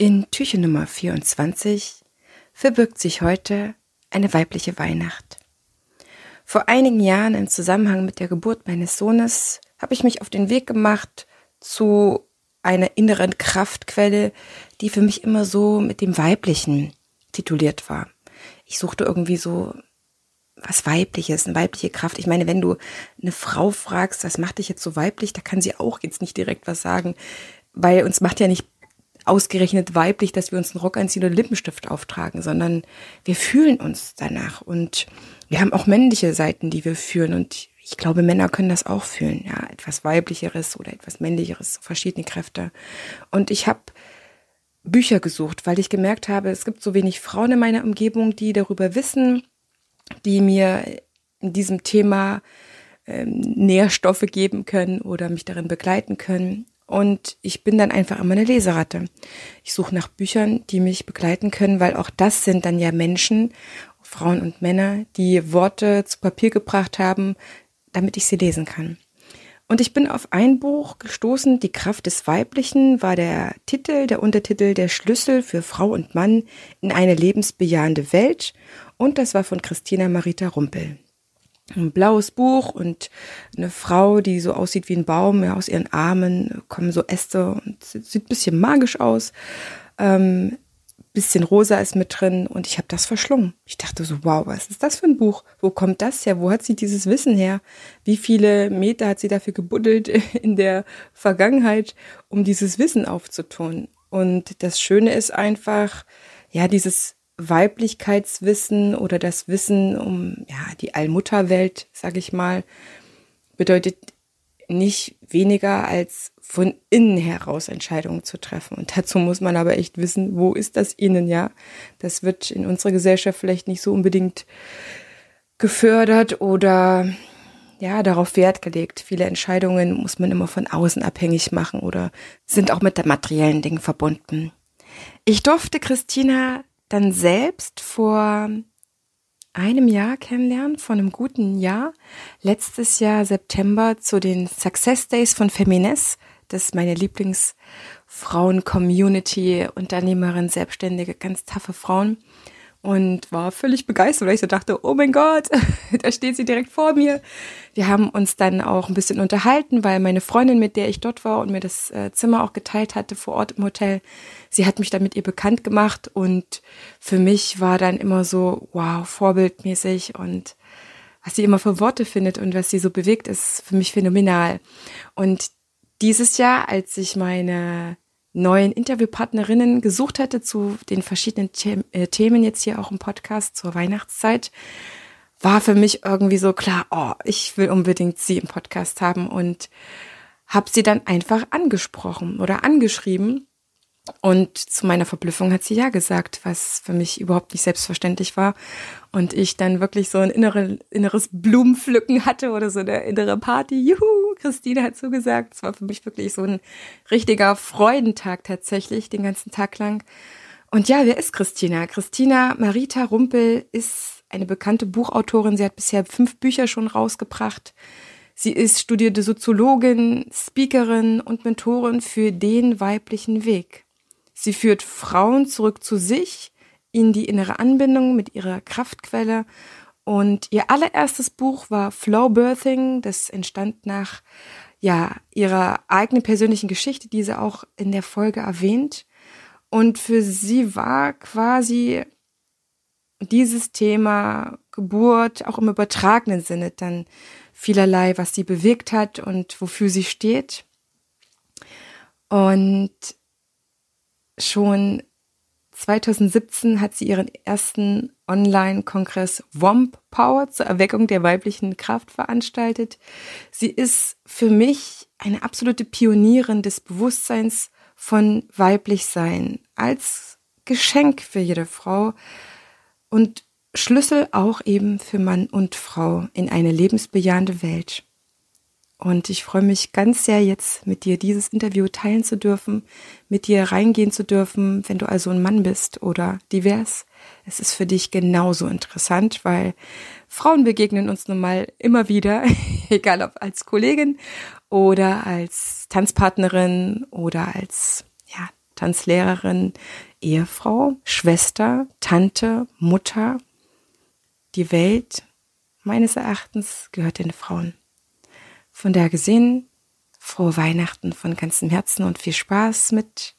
In Türchen Nummer 24 verbirgt sich heute eine weibliche Weihnacht. Vor einigen Jahren im Zusammenhang mit der Geburt meines Sohnes habe ich mich auf den Weg gemacht zu einer inneren Kraftquelle, die für mich immer so mit dem Weiblichen tituliert war. Ich suchte irgendwie so was Weibliches, eine weibliche Kraft. Ich meine, wenn du eine Frau fragst, was macht dich jetzt so weiblich, da kann sie auch jetzt nicht direkt was sagen, weil uns macht ja nicht ausgerechnet weiblich, dass wir uns einen Rock anziehen oder Lippenstift auftragen, sondern wir fühlen uns danach und wir haben auch männliche Seiten, die wir fühlen und ich glaube, Männer können das auch fühlen, ja, etwas weiblicheres oder etwas männlicheres, verschiedene Kräfte. Und ich habe Bücher gesucht, weil ich gemerkt habe, es gibt so wenig Frauen in meiner Umgebung, die darüber wissen, die mir in diesem Thema ähm, Nährstoffe geben können oder mich darin begleiten können. Und ich bin dann einfach immer eine Leseratte. Ich suche nach Büchern, die mich begleiten können, weil auch das sind dann ja Menschen, Frauen und Männer, die Worte zu Papier gebracht haben, damit ich sie lesen kann. Und ich bin auf ein Buch gestoßen, Die Kraft des Weiblichen war der Titel, der Untertitel Der Schlüssel für Frau und Mann in eine lebensbejahende Welt. Und das war von Christina Marita Rumpel ein blaues Buch und eine Frau, die so aussieht wie ein Baum, ja, aus ihren Armen kommen so Äste und sieht ein bisschen magisch aus. Ähm, bisschen rosa ist mit drin und ich habe das verschlungen. Ich dachte so, wow, was ist das für ein Buch? Wo kommt das her? Wo hat sie dieses Wissen her? Wie viele Meter hat sie dafür gebuddelt in der Vergangenheit, um dieses Wissen aufzutun? Und das Schöne ist einfach, ja, dieses Weiblichkeitswissen oder das Wissen um ja die Allmutterwelt, sag ich mal, bedeutet nicht weniger als von innen heraus Entscheidungen zu treffen. Und dazu muss man aber echt wissen, wo ist das innen, ja? Das wird in unserer Gesellschaft vielleicht nicht so unbedingt gefördert oder ja, darauf Wert gelegt. Viele Entscheidungen muss man immer von außen abhängig machen oder sind auch mit der materiellen Dingen verbunden. Ich durfte Christina dann selbst vor einem Jahr kennenlernen, vor einem guten Jahr, letztes Jahr September zu den Success Days von Femines. Das ist meine Lieblingsfrauen-Community, Unternehmerin, Selbstständige, ganz taffe Frauen und war völlig begeistert, weil ich so dachte, oh mein Gott, da steht sie direkt vor mir. Wir haben uns dann auch ein bisschen unterhalten, weil meine Freundin, mit der ich dort war und mir das äh, Zimmer auch geteilt hatte vor Ort im Hotel, sie hat mich dann mit ihr bekannt gemacht und für mich war dann immer so, wow, vorbildmäßig und was sie immer für Worte findet und was sie so bewegt, ist für mich phänomenal. Und dieses Jahr, als ich meine neuen Interviewpartnerinnen gesucht hatte zu den verschiedenen äh, Themen jetzt hier auch im Podcast zur Weihnachtszeit, war für mich irgendwie so klar, oh, ich will unbedingt sie im Podcast haben und habe sie dann einfach angesprochen oder angeschrieben und zu meiner Verblüffung hat sie ja gesagt, was für mich überhaupt nicht selbstverständlich war. Und ich dann wirklich so ein innere, inneres Blumenpflücken hatte oder so eine innere Party. Juhu, Christine hat zugesagt. Es war für mich wirklich so ein richtiger Freudentag tatsächlich, den ganzen Tag lang. Und ja, wer ist Christina? Christina Marita Rumpel ist eine bekannte Buchautorin. Sie hat bisher fünf Bücher schon rausgebracht. Sie ist studierte Soziologin, Speakerin und Mentorin für den weiblichen Weg. Sie führt Frauen zurück zu sich, in die innere Anbindung mit ihrer Kraftquelle. Und ihr allererstes Buch war Flow Birthing. Das entstand nach ja, ihrer eigenen persönlichen Geschichte, die sie auch in der Folge erwähnt. Und für sie war quasi dieses Thema Geburt auch im übertragenen Sinne dann vielerlei, was sie bewegt hat und wofür sie steht. Und Schon 2017 hat sie ihren ersten Online-Kongress WOMP Power zur Erweckung der weiblichen Kraft veranstaltet. Sie ist für mich eine absolute Pionierin des Bewusstseins von Weiblichsein als Geschenk für jede Frau und Schlüssel auch eben für Mann und Frau in eine lebensbejahende Welt. Und ich freue mich ganz sehr, jetzt mit dir dieses Interview teilen zu dürfen, mit dir reingehen zu dürfen, wenn du also ein Mann bist oder divers. Es ist für dich genauso interessant, weil Frauen begegnen uns nun mal immer wieder, egal ob als Kollegin oder als Tanzpartnerin oder als ja, Tanzlehrerin, Ehefrau, Schwester, Tante, Mutter. Die Welt, meines Erachtens, gehört den Frauen. Von daher gesehen, frohe Weihnachten von ganzem Herzen und viel Spaß mit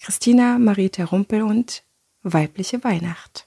Christina Marita Rumpel und Weibliche Weihnacht.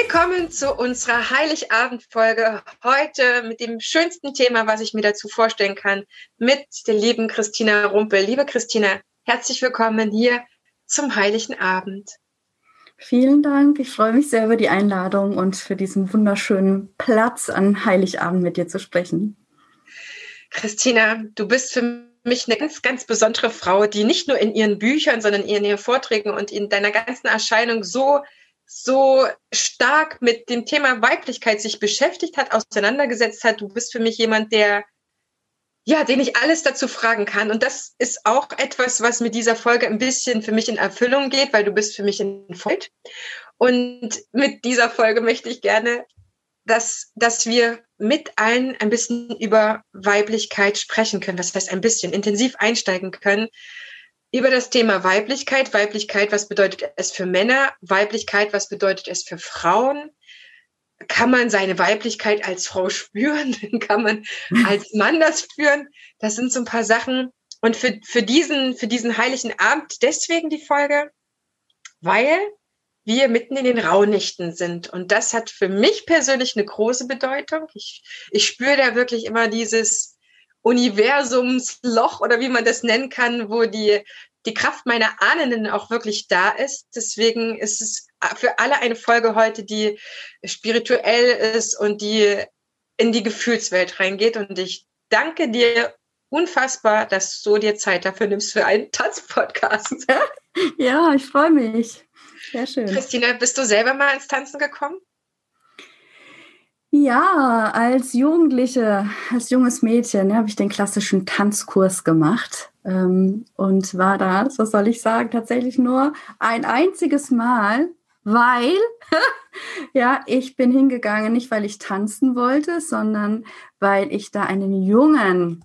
Willkommen zu unserer Heiligabendfolge heute mit dem schönsten Thema, was ich mir dazu vorstellen kann, mit der lieben Christina Rumpel. Liebe Christina, herzlich willkommen hier zum Heiligen Abend. Vielen Dank. Ich freue mich sehr über die Einladung und für diesen wunderschönen Platz an Heiligabend mit dir zu sprechen. Christina, du bist für mich eine ganz, ganz besondere Frau, die nicht nur in ihren Büchern, sondern in ihren Vorträgen und in deiner ganzen Erscheinung so so stark mit dem Thema Weiblichkeit sich beschäftigt hat, auseinandergesetzt hat. Du bist für mich jemand, der, ja, den ich alles dazu fragen kann. Und das ist auch etwas, was mit dieser Folge ein bisschen für mich in Erfüllung geht, weil du bist für mich in Voll. Und mit dieser Folge möchte ich gerne, dass, dass wir mit allen ein bisschen über Weiblichkeit sprechen können. Das heißt, ein bisschen intensiv einsteigen können über das Thema Weiblichkeit. Weiblichkeit, was bedeutet es für Männer? Weiblichkeit, was bedeutet es für Frauen? Kann man seine Weiblichkeit als Frau spüren? Kann man als Mann das spüren? Das sind so ein paar Sachen. Und für, für, diesen, für diesen heiligen Abend deswegen die Folge, weil wir mitten in den Rauhnächten sind. Und das hat für mich persönlich eine große Bedeutung. Ich, ich spüre da wirklich immer dieses, Universumsloch oder wie man das nennen kann, wo die, die Kraft meiner Ahnen auch wirklich da ist. Deswegen ist es für alle eine Folge heute, die spirituell ist und die in die Gefühlswelt reingeht. Und ich danke dir unfassbar, dass du dir Zeit dafür nimmst für einen Tanzpodcast. Ja, ich freue mich. Sehr schön. Christina, bist du selber mal ins Tanzen gekommen? Ja, als Jugendliche, als junges Mädchen habe ich den klassischen Tanzkurs gemacht ähm, und war da, was soll ich sagen, tatsächlich nur ein einziges Mal, weil ja, ich bin hingegangen, nicht weil ich tanzen wollte, sondern weil ich da einen Jungen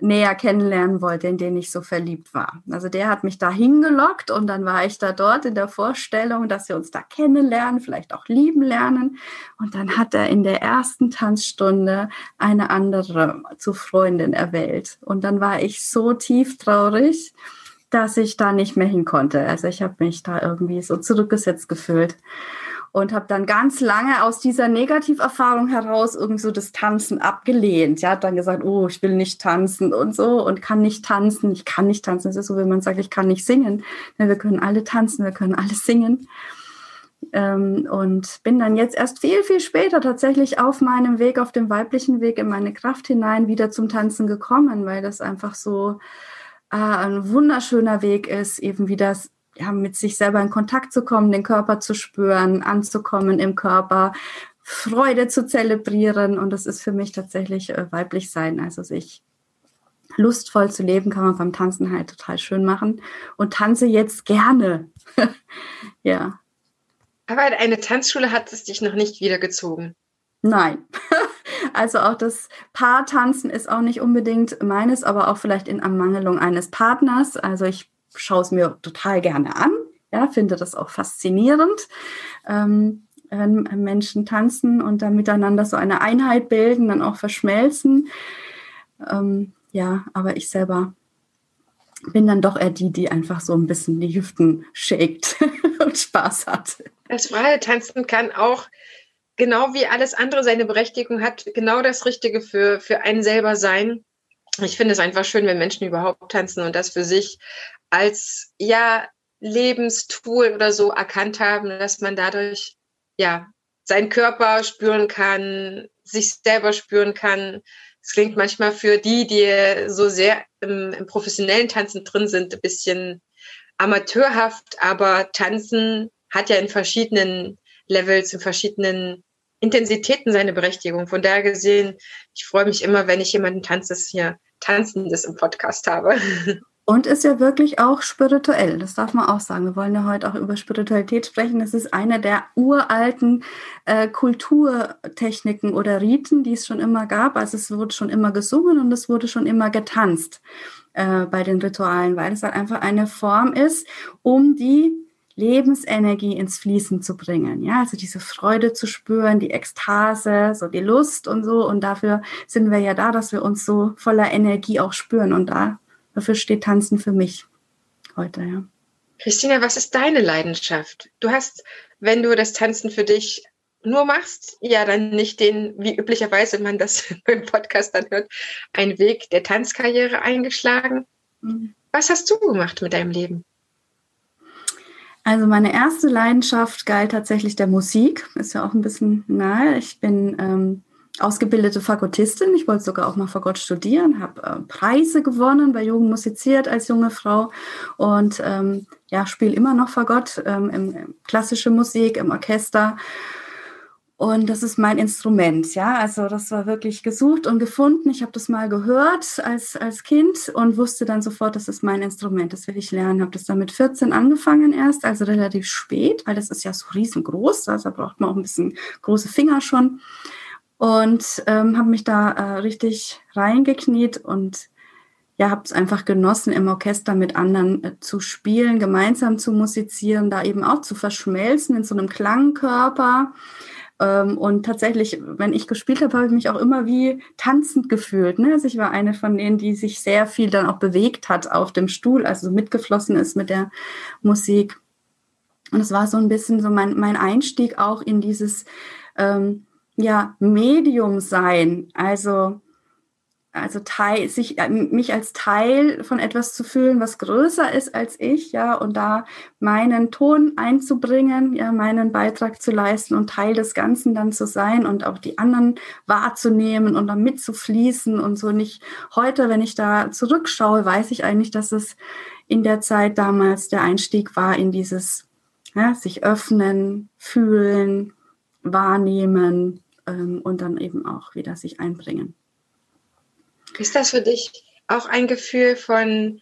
näher kennenlernen wollte, in den ich so verliebt war. Also der hat mich da hingelockt und dann war ich da dort in der Vorstellung, dass wir uns da kennenlernen, vielleicht auch lieben lernen. Und dann hat er in der ersten Tanzstunde eine andere zu Freundin erwählt. Und dann war ich so tief traurig, dass ich da nicht mehr hin konnte. Also ich habe mich da irgendwie so zurückgesetzt gefühlt und habe dann ganz lange aus dieser Negativerfahrung heraus irgendwie so das Tanzen abgelehnt. Ja, dann gesagt, oh, ich will nicht tanzen und so und kann nicht tanzen. Ich kann nicht tanzen. Das ist so, wenn man sagt, ich kann nicht singen. Ja, wir können alle tanzen, wir können alles singen. Ähm, und bin dann jetzt erst viel, viel später tatsächlich auf meinem Weg, auf dem weiblichen Weg in meine Kraft hinein wieder zum Tanzen gekommen, weil das einfach so äh, ein wunderschöner Weg ist, eben wieder ja, mit sich selber in Kontakt zu kommen, den Körper zu spüren, anzukommen im Körper, Freude zu zelebrieren. Und das ist für mich tatsächlich äh, weiblich sein. Also sich lustvoll zu leben, kann man beim Tanzen halt total schön machen. Und tanze jetzt gerne. ja. Aber eine Tanzschule hat es dich noch nicht wiedergezogen. Nein. Also auch das Paartanzen ist auch nicht unbedingt meines, aber auch vielleicht in Ermangelung eines Partners. Also ich schaue es mir total gerne an, ja, finde das auch faszinierend. Ähm, wenn Menschen tanzen und dann miteinander so eine Einheit bilden, dann auch verschmelzen. Ähm, ja, aber ich selber bin dann doch eher die, die einfach so ein bisschen die Hüften shakt und Spaß hat. Das freie Tanzen kann auch genau wie alles andere seine Berechtigung hat, genau das Richtige für, für einen selber sein. Ich finde es einfach schön, wenn Menschen überhaupt tanzen und das für sich als ja Lebenstool oder so erkannt haben, dass man dadurch ja seinen Körper spüren kann, sich selber spüren kann, Es klingt manchmal für die, die so sehr im, im professionellen Tanzen drin sind, ein bisschen amateurhaft, aber Tanzen hat ja in verschiedenen Levels, in verschiedenen Intensitäten seine Berechtigung. Von daher gesehen, ich freue mich immer, wenn ich jemanden Tanzes hier, Tanzendes im Podcast habe. Und ist ja wirklich auch spirituell, das darf man auch sagen. Wir wollen ja heute auch über Spiritualität sprechen. Das ist eine der uralten äh, Kulturtechniken oder Riten, die es schon immer gab. Also es wurde schon immer gesungen und es wurde schon immer getanzt äh, bei den Ritualen, weil es halt einfach eine Form ist, um die Lebensenergie ins Fließen zu bringen. Ja, also diese Freude zu spüren, die Ekstase, so die Lust und so. Und dafür sind wir ja da, dass wir uns so voller Energie auch spüren. Und da Dafür steht Tanzen für mich heute, ja. Christina, was ist deine Leidenschaft? Du hast, wenn du das Tanzen für dich nur machst, ja dann nicht den, wie üblicherweise man das im Podcast dann hört, einen Weg der Tanzkarriere eingeschlagen. Mhm. Was hast du gemacht mit deinem Leben? Also meine erste Leidenschaft galt tatsächlich der Musik, ist ja auch ein bisschen nahe. Ich bin ähm, ausgebildete Fakultistin. Ich wollte sogar auch mal Fagott studieren, habe äh, Preise gewonnen, bei Jugend musiziert als junge Frau und ähm, ja, spiele immer noch Fagott ähm, im, im klassische Musik, im Orchester. Und das ist mein Instrument, ja. Also das war wirklich gesucht und gefunden. Ich habe das mal gehört als, als Kind und wusste dann sofort, das ist mein Instrument, das will ich lernen. Habe das dann mit 14 angefangen erst, also relativ spät, weil das ist ja so riesengroß. Also braucht man auch ein bisschen große Finger schon und ähm, habe mich da äh, richtig reingekniet und ja, habe es einfach genossen, im Orchester mit anderen äh, zu spielen, gemeinsam zu musizieren, da eben auch zu verschmelzen in so einem Klangkörper. Ähm, und tatsächlich, wenn ich gespielt habe, habe ich mich auch immer wie tanzend gefühlt. Ne? Also ich war eine von denen, die sich sehr viel dann auch bewegt hat auf dem Stuhl, also mitgeflossen ist mit der Musik. Und es war so ein bisschen so mein, mein Einstieg auch in dieses ähm, ja, Medium sein, also, also Teil, sich, äh, mich als Teil von etwas zu fühlen, was größer ist als ich, ja, und da meinen Ton einzubringen, ja, meinen Beitrag zu leisten und Teil des Ganzen dann zu sein und auch die anderen wahrzunehmen und dann mitzufließen und so nicht. Heute, wenn ich da zurückschaue, weiß ich eigentlich, dass es in der Zeit damals der Einstieg war in dieses, ja, sich öffnen, fühlen, wahrnehmen, ähm, und dann eben auch wieder sich einbringen. Ist das für dich auch ein Gefühl von,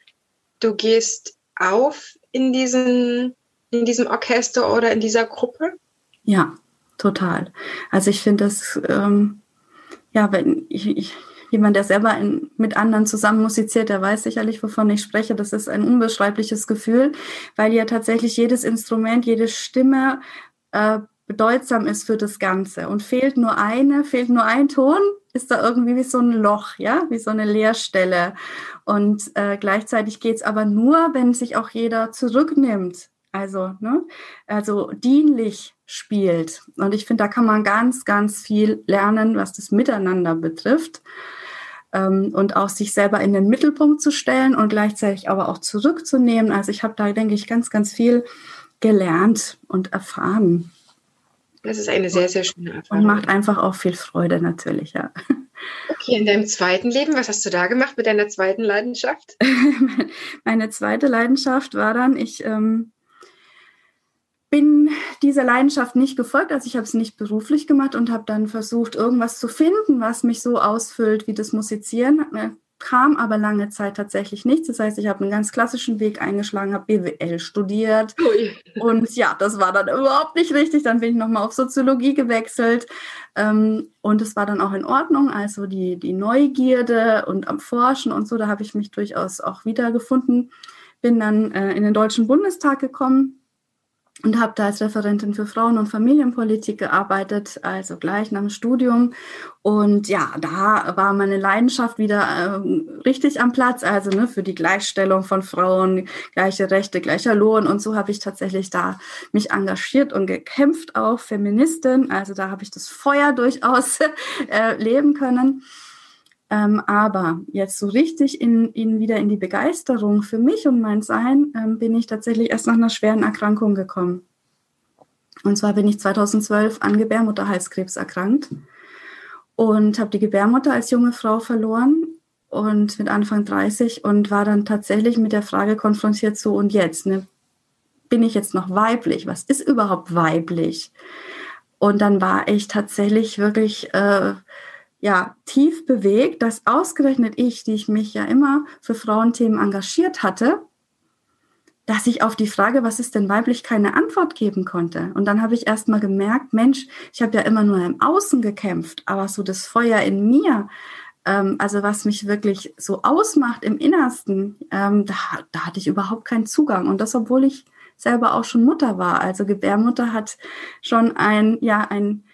du gehst auf in, diesen, in diesem Orchester oder in dieser Gruppe? Ja, total. Also ich finde das, ähm, ja, wenn ich, ich jemand, der selber in, mit anderen zusammen musiziert, der weiß sicherlich, wovon ich spreche. Das ist ein unbeschreibliches Gefühl, weil ja tatsächlich jedes Instrument, jede Stimme äh, bedeutsam ist für das Ganze. Und fehlt nur eine, fehlt nur ein Ton, ist da irgendwie wie so ein Loch, ja, wie so eine Leerstelle. Und äh, gleichzeitig geht es aber nur, wenn sich auch jeder zurücknimmt. Also, ne, also dienlich spielt. Und ich finde, da kann man ganz, ganz viel lernen, was das Miteinander betrifft. Ähm, und auch sich selber in den Mittelpunkt zu stellen und gleichzeitig aber auch zurückzunehmen. Also ich habe da, denke ich, ganz, ganz viel gelernt und erfahren. Das ist eine sehr, sehr schöne Erfahrung. Und macht einfach auch viel Freude natürlich, ja. Okay, in deinem zweiten Leben, was hast du da gemacht mit deiner zweiten Leidenschaft? Meine zweite Leidenschaft war dann, ich ähm, bin dieser Leidenschaft nicht gefolgt, also ich habe es nicht beruflich gemacht und habe dann versucht, irgendwas zu finden, was mich so ausfüllt wie das Musizieren kam aber lange Zeit tatsächlich nichts. Das heißt, ich habe einen ganz klassischen Weg eingeschlagen, habe BWL studiert. Ui. Und ja, das war dann überhaupt nicht richtig. Dann bin ich nochmal auf Soziologie gewechselt. Ähm, und es war dann auch in Ordnung. Also die, die Neugierde und am Forschen und so, da habe ich mich durchaus auch wiedergefunden. Bin dann äh, in den Deutschen Bundestag gekommen und habe da als Referentin für Frauen- und Familienpolitik gearbeitet, also gleich nach dem Studium. Und ja, da war meine Leidenschaft wieder äh, richtig am Platz, also ne, für die Gleichstellung von Frauen, gleiche Rechte, gleicher Lohn. Und so habe ich tatsächlich da mich engagiert und gekämpft, auch Feministin. Also da habe ich das Feuer durchaus äh, leben können. Ähm, aber jetzt so richtig in, in, wieder in die Begeisterung für mich und mein Sein ähm, bin ich tatsächlich erst nach einer schweren Erkrankung gekommen. Und zwar bin ich 2012 an Gebärmutterhalskrebs erkrankt. und habe die Gebärmutter als junge Frau verloren und mit Anfang 30 und war dann tatsächlich mit der Frage konfrontiert, so und jetzt, ne? bin ich jetzt noch weiblich? Was ist überhaupt weiblich? Und dann war ich tatsächlich wirklich äh, ja tief bewegt, dass ausgerechnet ich, die ich mich ja immer für Frauenthemen engagiert hatte, dass ich auf die Frage, was ist denn weiblich, keine Antwort geben konnte. Und dann habe ich erst mal gemerkt, Mensch, ich habe ja immer nur im Außen gekämpft, aber so das Feuer in mir, ähm, also was mich wirklich so ausmacht im Innersten, ähm, da, da hatte ich überhaupt keinen Zugang. Und das, obwohl ich selber auch schon Mutter war. Also Gebärmutter hat schon ein, ja, ein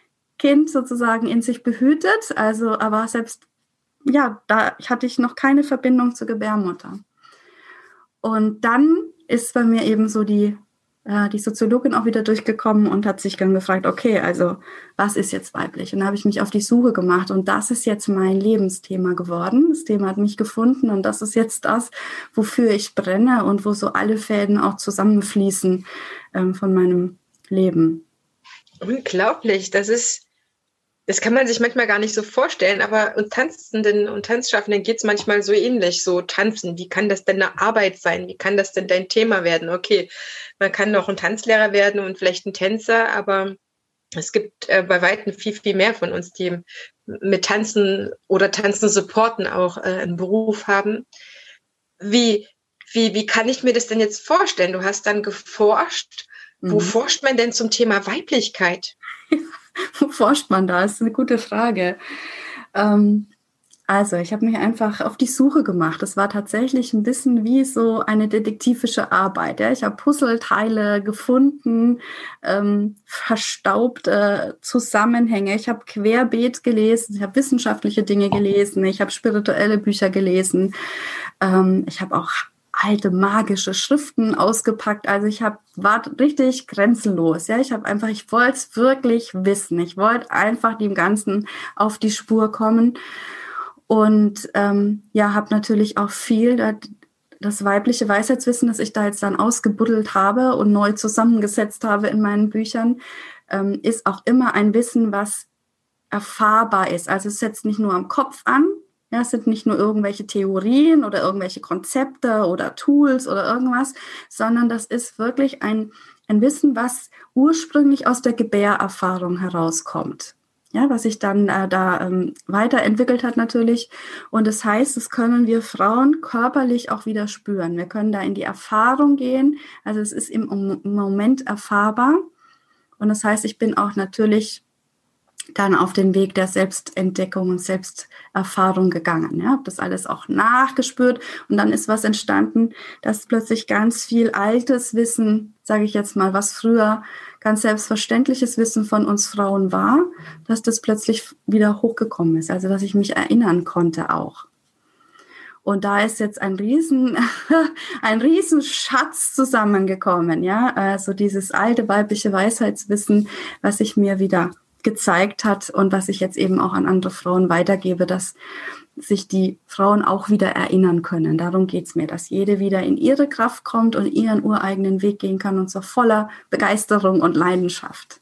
Kind sozusagen in sich behütet. Also, aber selbst, ja, da hatte ich noch keine Verbindung zur Gebärmutter. Und dann ist bei mir eben so die äh, die Soziologin auch wieder durchgekommen und hat sich dann gefragt, okay, also was ist jetzt weiblich? Und dann habe ich mich auf die Suche gemacht und das ist jetzt mein Lebensthema geworden. Das Thema hat mich gefunden und das ist jetzt das, wofür ich brenne und wo so alle Fäden auch zusammenfließen ähm, von meinem Leben. Unglaublich, das ist das kann man sich manchmal gar nicht so vorstellen, aber und Tanzenden und Tanzschaffenden geht es manchmal so ähnlich, so tanzen. Wie kann das denn eine Arbeit sein? Wie kann das denn dein Thema werden? Okay, man kann noch ein Tanzlehrer werden und vielleicht ein Tänzer, aber es gibt äh, bei weitem viel, viel mehr von uns, die mit Tanzen oder Tanzen supporten auch äh, einen Beruf haben. Wie, wie, wie kann ich mir das denn jetzt vorstellen? Du hast dann geforscht. Mhm. Wo forscht man denn zum Thema Weiblichkeit? Wo forscht man da? Das ist eine gute Frage. Ähm, also, ich habe mich einfach auf die Suche gemacht. Das war tatsächlich ein bisschen wie so eine detektivische Arbeit. Ja. Ich habe Puzzleteile gefunden, ähm, verstaubte Zusammenhänge. Ich habe querbeet gelesen, ich habe wissenschaftliche Dinge gelesen, ich habe spirituelle Bücher gelesen. Ähm, ich habe auch alte magische Schriften ausgepackt. Also ich habe war richtig grenzenlos. Ja, ich habe einfach, ich wollte es wirklich wissen. Ich wollte einfach dem Ganzen auf die Spur kommen und ähm, ja, habe natürlich auch viel das, das weibliche Weisheitswissen, das ich da jetzt dann ausgebuddelt habe und neu zusammengesetzt habe in meinen Büchern, ähm, ist auch immer ein Wissen, was erfahrbar ist. Also es setzt nicht nur am Kopf an, ja, es sind nicht nur irgendwelche Theorien oder irgendwelche Konzepte oder Tools oder irgendwas, sondern das ist wirklich ein, ein Wissen, was ursprünglich aus der Gebärerfahrung herauskommt. Ja, was sich dann äh, da ähm, weiterentwickelt hat natürlich. Und das heißt, das können wir Frauen körperlich auch wieder spüren. Wir können da in die Erfahrung gehen. Also es ist im, im Moment erfahrbar. Und das heißt, ich bin auch natürlich dann auf den Weg der Selbstentdeckung und Selbsterfahrung gegangen. Ja, habe das alles auch nachgespürt und dann ist was entstanden, dass plötzlich ganz viel altes Wissen, sage ich jetzt mal, was früher ganz selbstverständliches Wissen von uns Frauen war, dass das plötzlich wieder hochgekommen ist, also dass ich mich erinnern konnte auch. Und da ist jetzt ein riesen, ein riesen zusammengekommen, ja, also dieses alte weibliche Weisheitswissen, was ich mir wieder gezeigt hat und was ich jetzt eben auch an andere Frauen weitergebe, dass sich die Frauen auch wieder erinnern können. Darum geht's mir, dass jede wieder in ihre Kraft kommt und ihren ureigenen Weg gehen kann und zwar voller Begeisterung und Leidenschaft.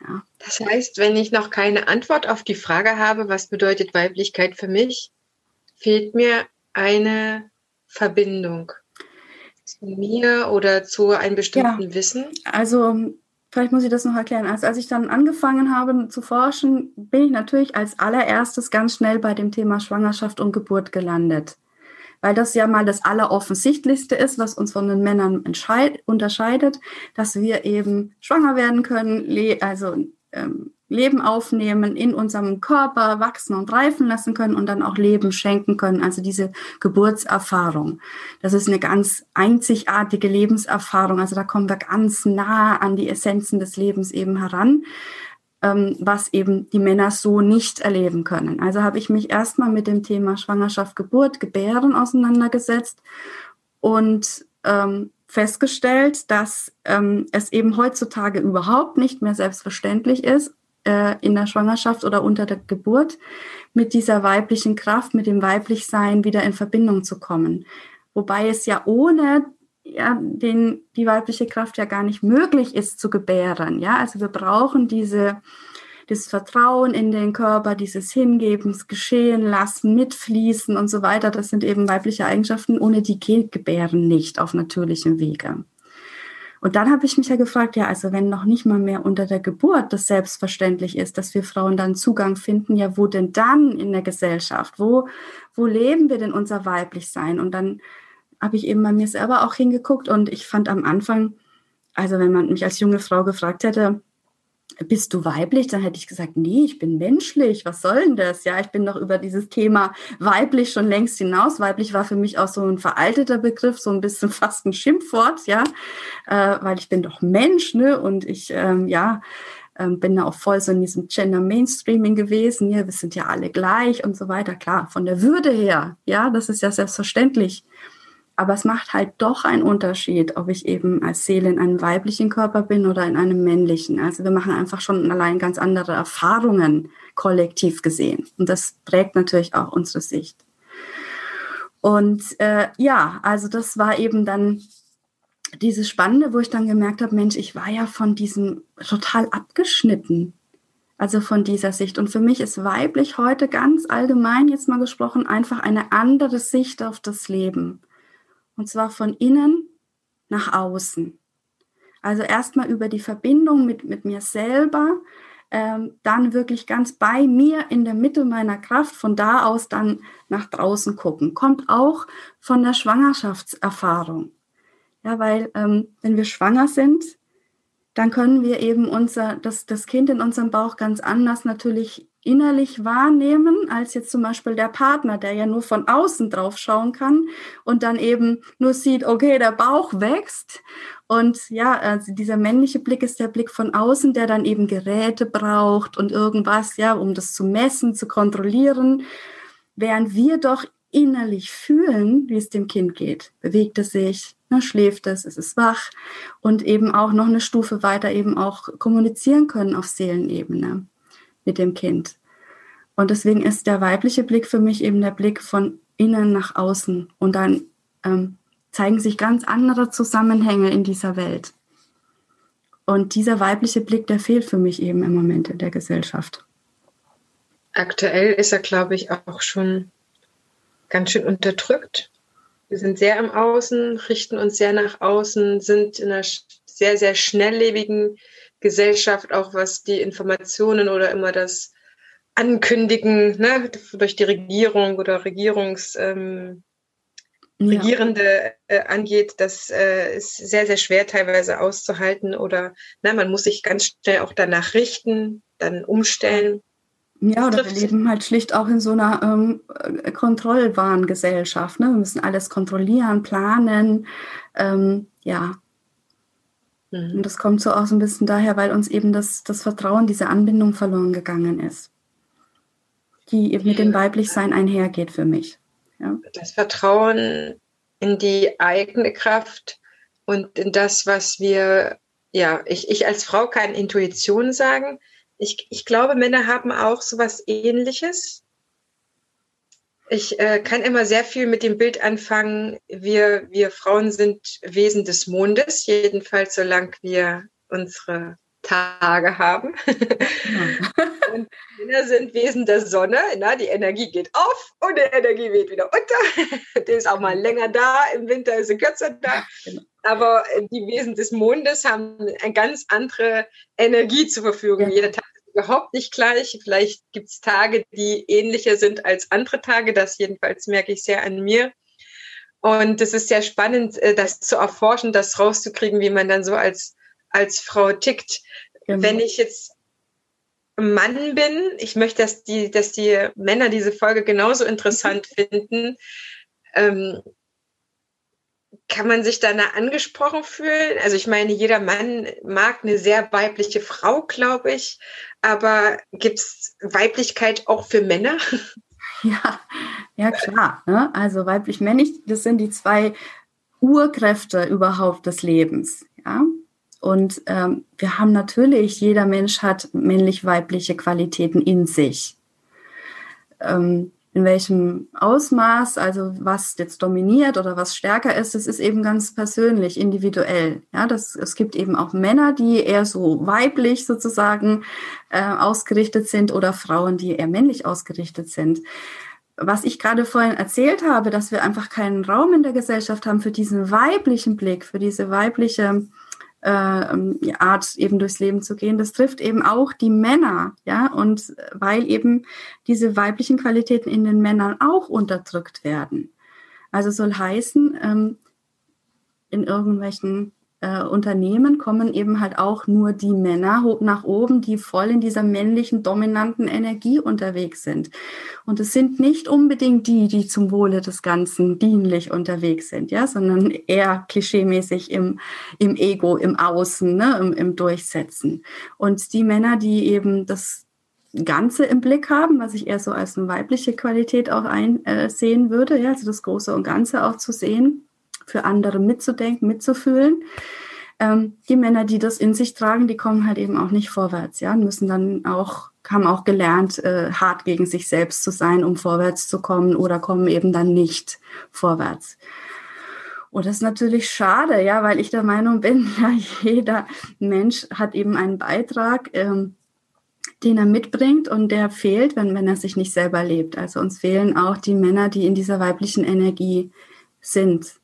Ja. Das heißt, wenn ich noch keine Antwort auf die Frage habe, was bedeutet Weiblichkeit für mich, fehlt mir eine Verbindung zu mir oder zu einem bestimmten ja. Wissen. Also Vielleicht muss ich das noch erklären. Also als ich dann angefangen habe zu forschen, bin ich natürlich als allererstes ganz schnell bei dem Thema Schwangerschaft und Geburt gelandet. Weil das ja mal das Alleroffensichtlichste ist, was uns von den Männern unterscheidet, dass wir eben schwanger werden können, also ähm, Leben aufnehmen, in unserem Körper wachsen und reifen lassen können und dann auch Leben schenken können. Also diese Geburtserfahrung. Das ist eine ganz einzigartige Lebenserfahrung. Also da kommen wir ganz nah an die Essenzen des Lebens eben heran, ähm, was eben die Männer so nicht erleben können. Also habe ich mich erstmal mit dem Thema Schwangerschaft, Geburt, Gebären auseinandergesetzt und ähm, festgestellt, dass ähm, es eben heutzutage überhaupt nicht mehr selbstverständlich ist, äh, in der Schwangerschaft oder unter der Geburt mit dieser weiblichen Kraft, mit dem Weiblichsein wieder in Verbindung zu kommen. Wobei es ja ohne ja, den, die weibliche Kraft ja gar nicht möglich ist zu gebären. Ja, also wir brauchen diese, das Vertrauen in den Körper, dieses Hingebens, Geschehen lassen, mitfließen und so weiter, das sind eben weibliche Eigenschaften, ohne die geht Gebären nicht auf natürlichem Wege. Und dann habe ich mich ja gefragt, ja, also wenn noch nicht mal mehr unter der Geburt das selbstverständlich ist, dass wir Frauen dann Zugang finden, ja, wo denn dann in der Gesellschaft? Wo, wo leben wir denn unser weiblich sein? Und dann habe ich eben bei mir selber auch hingeguckt und ich fand am Anfang, also wenn man mich als junge Frau gefragt hätte, bist du weiblich? Dann hätte ich gesagt, nee, ich bin menschlich. Was soll denn das? Ja, ich bin doch über dieses Thema weiblich schon längst hinaus. Weiblich war für mich auch so ein veralteter Begriff, so ein bisschen fast ein Schimpfwort, ja, äh, weil ich bin doch Mensch, ne? Und ich, ähm, ja, ähm, bin da auch voll so in diesem Gender Mainstreaming gewesen. Ja, wir sind ja alle gleich und so weiter. Klar, von der Würde her, ja, das ist ja selbstverständlich. Aber es macht halt doch einen Unterschied, ob ich eben als Seele in einem weiblichen Körper bin oder in einem männlichen. Also wir machen einfach schon allein ganz andere Erfahrungen kollektiv gesehen. Und das prägt natürlich auch unsere Sicht. Und äh, ja, also das war eben dann dieses Spannende, wo ich dann gemerkt habe, Mensch, ich war ja von diesem total abgeschnitten. Also von dieser Sicht. Und für mich ist weiblich heute ganz allgemein jetzt mal gesprochen einfach eine andere Sicht auf das Leben. Und zwar von innen nach außen. Also erstmal über die Verbindung mit, mit mir selber, ähm, dann wirklich ganz bei mir in der Mitte meiner Kraft, von da aus dann nach draußen gucken. Kommt auch von der Schwangerschaftserfahrung. Ja, weil ähm, wenn wir schwanger sind, dann können wir eben unser, das, das Kind in unserem Bauch ganz anders natürlich innerlich wahrnehmen, als jetzt zum Beispiel der Partner, der ja nur von außen drauf schauen kann und dann eben nur sieht, okay, der Bauch wächst. Und ja, also dieser männliche Blick ist der Blick von außen, der dann eben Geräte braucht und irgendwas, ja, um das zu messen, zu kontrollieren. Während wir doch innerlich fühlen, wie es dem Kind geht. Bewegt es sich, ne, schläft es, ist es wach und eben auch noch eine Stufe weiter eben auch kommunizieren können auf Seelenebene mit dem Kind. Und deswegen ist der weibliche Blick für mich eben der Blick von innen nach außen. Und dann ähm, zeigen sich ganz andere Zusammenhänge in dieser Welt. Und dieser weibliche Blick, der fehlt für mich eben im Moment in der Gesellschaft. Aktuell ist er, glaube ich, auch schon ganz schön unterdrückt. Wir sind sehr im Außen, richten uns sehr nach außen, sind in einer sehr, sehr schnelllebigen Gesellschaft, auch was die Informationen oder immer das Ankündigen ne, durch die Regierung oder Regierungs ähm, ja. Regierende äh, angeht, das äh, ist sehr, sehr schwer teilweise auszuhalten oder na, man muss sich ganz schnell auch danach richten, dann umstellen. Ja, oder wir leben halt schlicht auch in so einer ähm, äh, Kontrollwahngesellschaft. Ne? Wir müssen alles kontrollieren, planen. Ähm, ja, Mhm. Und das kommt so auch so ein bisschen daher, weil uns eben das, das Vertrauen, diese Anbindung verloren gegangen ist, die eben mit dem Weiblichsein einhergeht für mich. Ja. Das Vertrauen in die eigene Kraft und in das, was wir, ja, ich, ich als Frau kann Intuition sagen. Ich, ich glaube, Männer haben auch so was ähnliches. Ich äh, kann immer sehr viel mit dem Bild anfangen. Wir, wir Frauen sind Wesen des Mondes, jedenfalls solange wir unsere Tage haben. und Männer sind Wesen der Sonne. Na, die Energie geht auf und die Energie weht wieder unter. die ist auch mal länger da, im Winter ist sie kürzer da. Genau. Aber die Wesen des Mondes haben eine ganz andere Energie zur Verfügung. Ja. Jeder Tag überhaupt nicht gleich. Vielleicht gibt es Tage, die ähnlicher sind als andere Tage. Das jedenfalls merke ich sehr an mir. Und es ist sehr spannend, äh, das zu erforschen, das rauszukriegen, wie man dann so als, als Frau tickt. Genau. Wenn ich jetzt Mann bin, ich möchte, dass die, dass die Männer diese Folge genauso interessant finden. Ähm, kann man sich da angesprochen fühlen? Also ich meine, jeder Mann mag eine sehr weibliche Frau, glaube ich. Aber gibt es Weiblichkeit auch für Männer? Ja, ja klar. Ne? Also weiblich-männlich, das sind die zwei Urkräfte überhaupt des Lebens. Ja? Und ähm, wir haben natürlich, jeder Mensch hat männlich-weibliche Qualitäten in sich. Ähm, in welchem Ausmaß, also was jetzt dominiert oder was stärker ist, das ist eben ganz persönlich, individuell. Ja, das, es gibt eben auch Männer, die eher so weiblich sozusagen äh, ausgerichtet sind oder Frauen, die eher männlich ausgerichtet sind was ich gerade vorhin erzählt habe, dass wir einfach keinen Raum in der Gesellschaft haben für diesen weiblichen Blick, für diese weibliche äh, Art eben durchs Leben zu gehen, das trifft eben auch die Männer, ja, und weil eben diese weiblichen Qualitäten in den Männern auch unterdrückt werden. Also soll heißen, ähm, in irgendwelchen äh, Unternehmen kommen eben halt auch nur die Männer nach oben, die voll in dieser männlichen dominanten Energie unterwegs sind. Und es sind nicht unbedingt die, die zum Wohle des Ganzen dienlich unterwegs sind, ja, sondern eher klischeemäßig im, im Ego, im Außen, ne, im, im Durchsetzen. Und die Männer, die eben das Ganze im Blick haben, was ich eher so als eine weibliche Qualität auch einsehen äh, würde, ja, also das Große und Ganze auch zu sehen, für andere mitzudenken, mitzufühlen. Ähm, die Männer, die das in sich tragen, die kommen halt eben auch nicht vorwärts, ja, müssen dann auch, haben auch gelernt, äh, hart gegen sich selbst zu sein, um vorwärts zu kommen oder kommen eben dann nicht vorwärts. Und das ist natürlich schade, ja, weil ich der Meinung bin, ja, jeder Mensch hat eben einen Beitrag, ähm, den er mitbringt und der fehlt, wenn, wenn er sich nicht selber lebt. Also uns fehlen auch die Männer, die in dieser weiblichen Energie sind.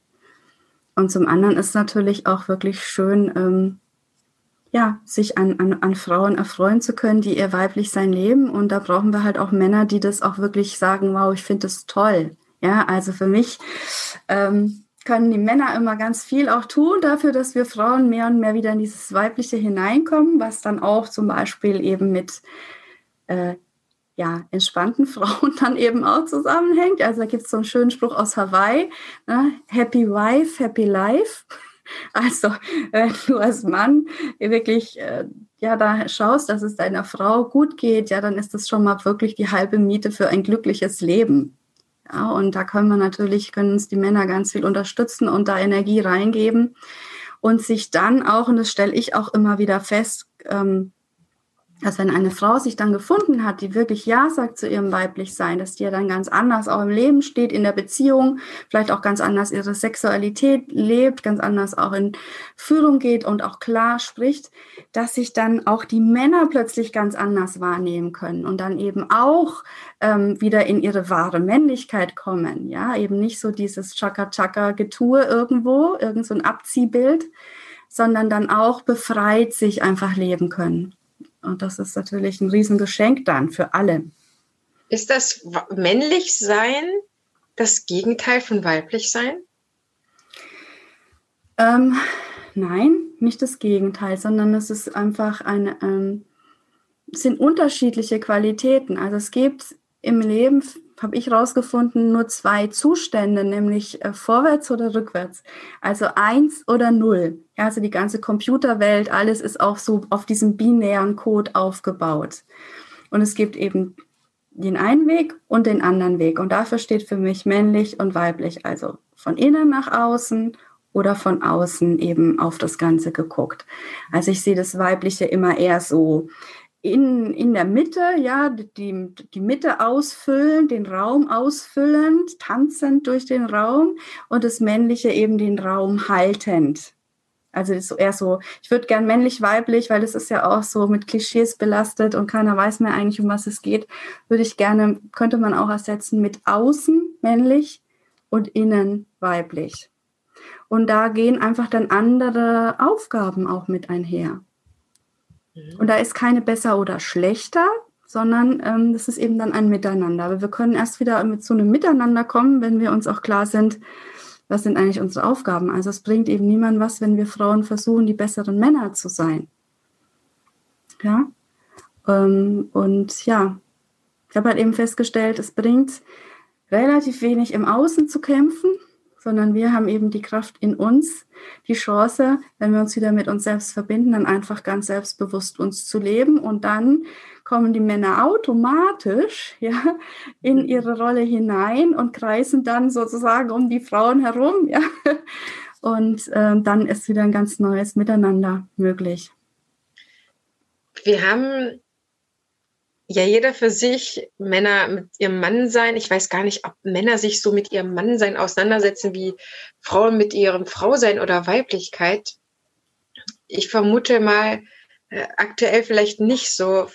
Und zum anderen ist natürlich auch wirklich schön, ähm, ja, sich an, an, an Frauen erfreuen zu können, die ihr weiblich sein leben. Und da brauchen wir halt auch Männer, die das auch wirklich sagen, wow, ich finde das toll. Ja, also für mich ähm, können die Männer immer ganz viel auch tun dafür, dass wir Frauen mehr und mehr wieder in dieses Weibliche hineinkommen, was dann auch zum Beispiel eben mit äh, ja, entspannten Frauen dann eben auch zusammenhängt. Also da gibt es so einen schönen Spruch aus Hawaii, ne? Happy Wife, Happy Life. Also wenn du als Mann wirklich äh, ja da schaust, dass es deiner Frau gut geht, ja, dann ist das schon mal wirklich die halbe Miete für ein glückliches Leben. Ja, und da können wir natürlich, können uns die Männer ganz viel unterstützen und da Energie reingeben und sich dann auch, und das stelle ich auch immer wieder fest, ähm, dass wenn eine Frau sich dann gefunden hat, die wirklich Ja sagt zu ihrem Weiblichsein, dass die ja dann ganz anders auch im Leben steht, in der Beziehung, vielleicht auch ganz anders ihre Sexualität lebt, ganz anders auch in Führung geht und auch klar spricht, dass sich dann auch die Männer plötzlich ganz anders wahrnehmen können und dann eben auch ähm, wieder in ihre wahre Männlichkeit kommen. Ja, eben nicht so dieses Chaka-Chaka-Getue irgendwo, irgend so ein Abziehbild, sondern dann auch befreit sich einfach leben können. Und das ist natürlich ein Riesengeschenk dann für alle. Ist das männlich sein das Gegenteil von weiblich sein? Ähm, nein, nicht das Gegenteil, sondern es ist einfach eine, ähm, sind unterschiedliche Qualitäten. Also es gibt im Leben habe ich herausgefunden, nur zwei Zustände, nämlich äh, vorwärts oder rückwärts. Also eins oder null. Ja, also die ganze Computerwelt, alles ist auch so auf diesem binären Code aufgebaut. Und es gibt eben den einen Weg und den anderen Weg. Und dafür steht für mich männlich und weiblich, also von innen nach außen oder von außen eben auf das Ganze geguckt. Also ich sehe das Weibliche immer eher so in, in der Mitte, ja, die, die Mitte ausfüllen, den Raum ausfüllend, tanzend durch den Raum und das Männliche eben den Raum haltend. Also ist eher so, ich würde gern männlich-weiblich, weil das ist ja auch so mit Klischees belastet und keiner weiß mehr eigentlich, um was es geht, würde ich gerne, könnte man auch ersetzen mit außen männlich und innen weiblich. Und da gehen einfach dann andere Aufgaben auch mit einher. Mhm. Und da ist keine besser oder schlechter, sondern ähm, das ist eben dann ein Miteinander. Aber wir können erst wieder mit so einem Miteinander kommen, wenn wir uns auch klar sind, was sind eigentlich unsere Aufgaben. Also es bringt eben niemand was, wenn wir Frauen versuchen, die besseren Männer zu sein. Ja. Ähm, und ja, ich habe halt eben festgestellt, es bringt relativ wenig im Außen zu kämpfen, sondern wir haben eben die Kraft in uns, die Chance, wenn wir uns wieder mit uns selbst verbinden, dann einfach ganz selbstbewusst uns zu leben und dann kommen die Männer automatisch ja, in mhm. ihre Rolle hinein und kreisen dann sozusagen um die Frauen herum. Ja. Und äh, dann ist wieder ein ganz neues Miteinander möglich. Wir haben ja, jeder für sich, Männer mit ihrem Mann sein. Ich weiß gar nicht, ob Männer sich so mit ihrem Mann sein auseinandersetzen wie Frauen mit ihrem Frau sein oder Weiblichkeit. Ich vermute mal, äh, aktuell vielleicht nicht so.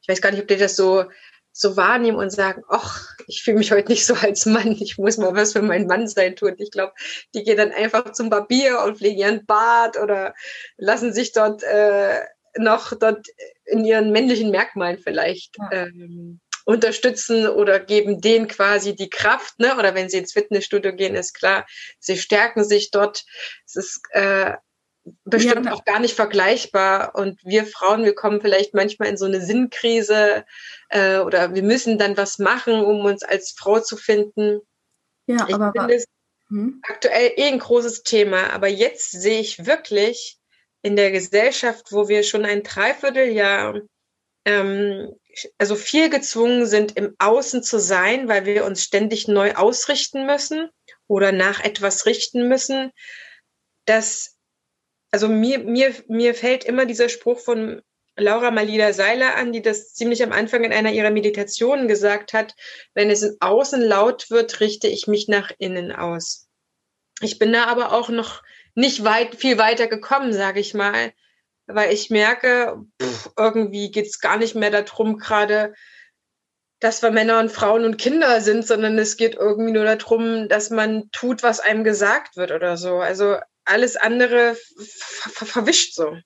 Ich weiß gar nicht, ob die das so, so wahrnehmen und sagen, ach, ich fühle mich heute nicht so als Mann, ich muss mal was für meinen Mann sein tun. Ich glaube, die gehen dann einfach zum Barbier und pflegen ihren Bart oder lassen sich dort äh, noch dort in ihren männlichen Merkmalen vielleicht ja. ähm, unterstützen oder geben denen quasi die Kraft, ne? Oder wenn sie ins Fitnessstudio gehen, ist klar, sie stärken sich dort. Es ist äh, bestimmt ja. auch gar nicht vergleichbar. Und wir Frauen, wir kommen vielleicht manchmal in so eine Sinnkrise äh, oder wir müssen dann was machen, um uns als Frau zu finden. Ja, ich aber finde es hm? aktuell eh ein großes Thema. Aber jetzt sehe ich wirklich, in der Gesellschaft, wo wir schon ein Dreivierteljahr ähm, also viel gezwungen sind, im Außen zu sein, weil wir uns ständig neu ausrichten müssen oder nach etwas richten müssen, dass also mir, mir, mir fällt immer dieser Spruch von Laura Malida Seiler an, die das ziemlich am Anfang in einer ihrer Meditationen gesagt hat, wenn es im Außen laut wird, richte ich mich nach innen aus. Ich bin da aber auch noch nicht weit, viel weiter gekommen, sage ich mal, weil ich merke, pff, irgendwie geht's gar nicht mehr darum, gerade, dass wir Männer und Frauen und Kinder sind, sondern es geht irgendwie nur darum, dass man tut, was einem gesagt wird oder so. Also alles andere ver verwischt so.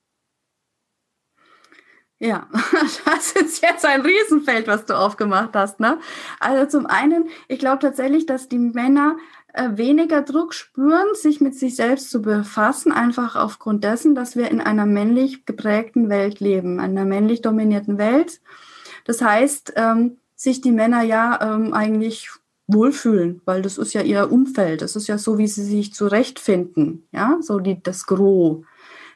Ja, das ist jetzt ein Riesenfeld, was du aufgemacht hast. Ne? Also zum einen, ich glaube tatsächlich, dass die Männer weniger Druck spüren, sich mit sich selbst zu befassen, einfach aufgrund dessen, dass wir in einer männlich geprägten Welt leben, einer männlich dominierten Welt. Das heißt, ähm, sich die Männer ja ähm, eigentlich wohlfühlen, weil das ist ja ihr Umfeld, das ist ja so, wie sie sich zurechtfinden, ja, so die, das Gros.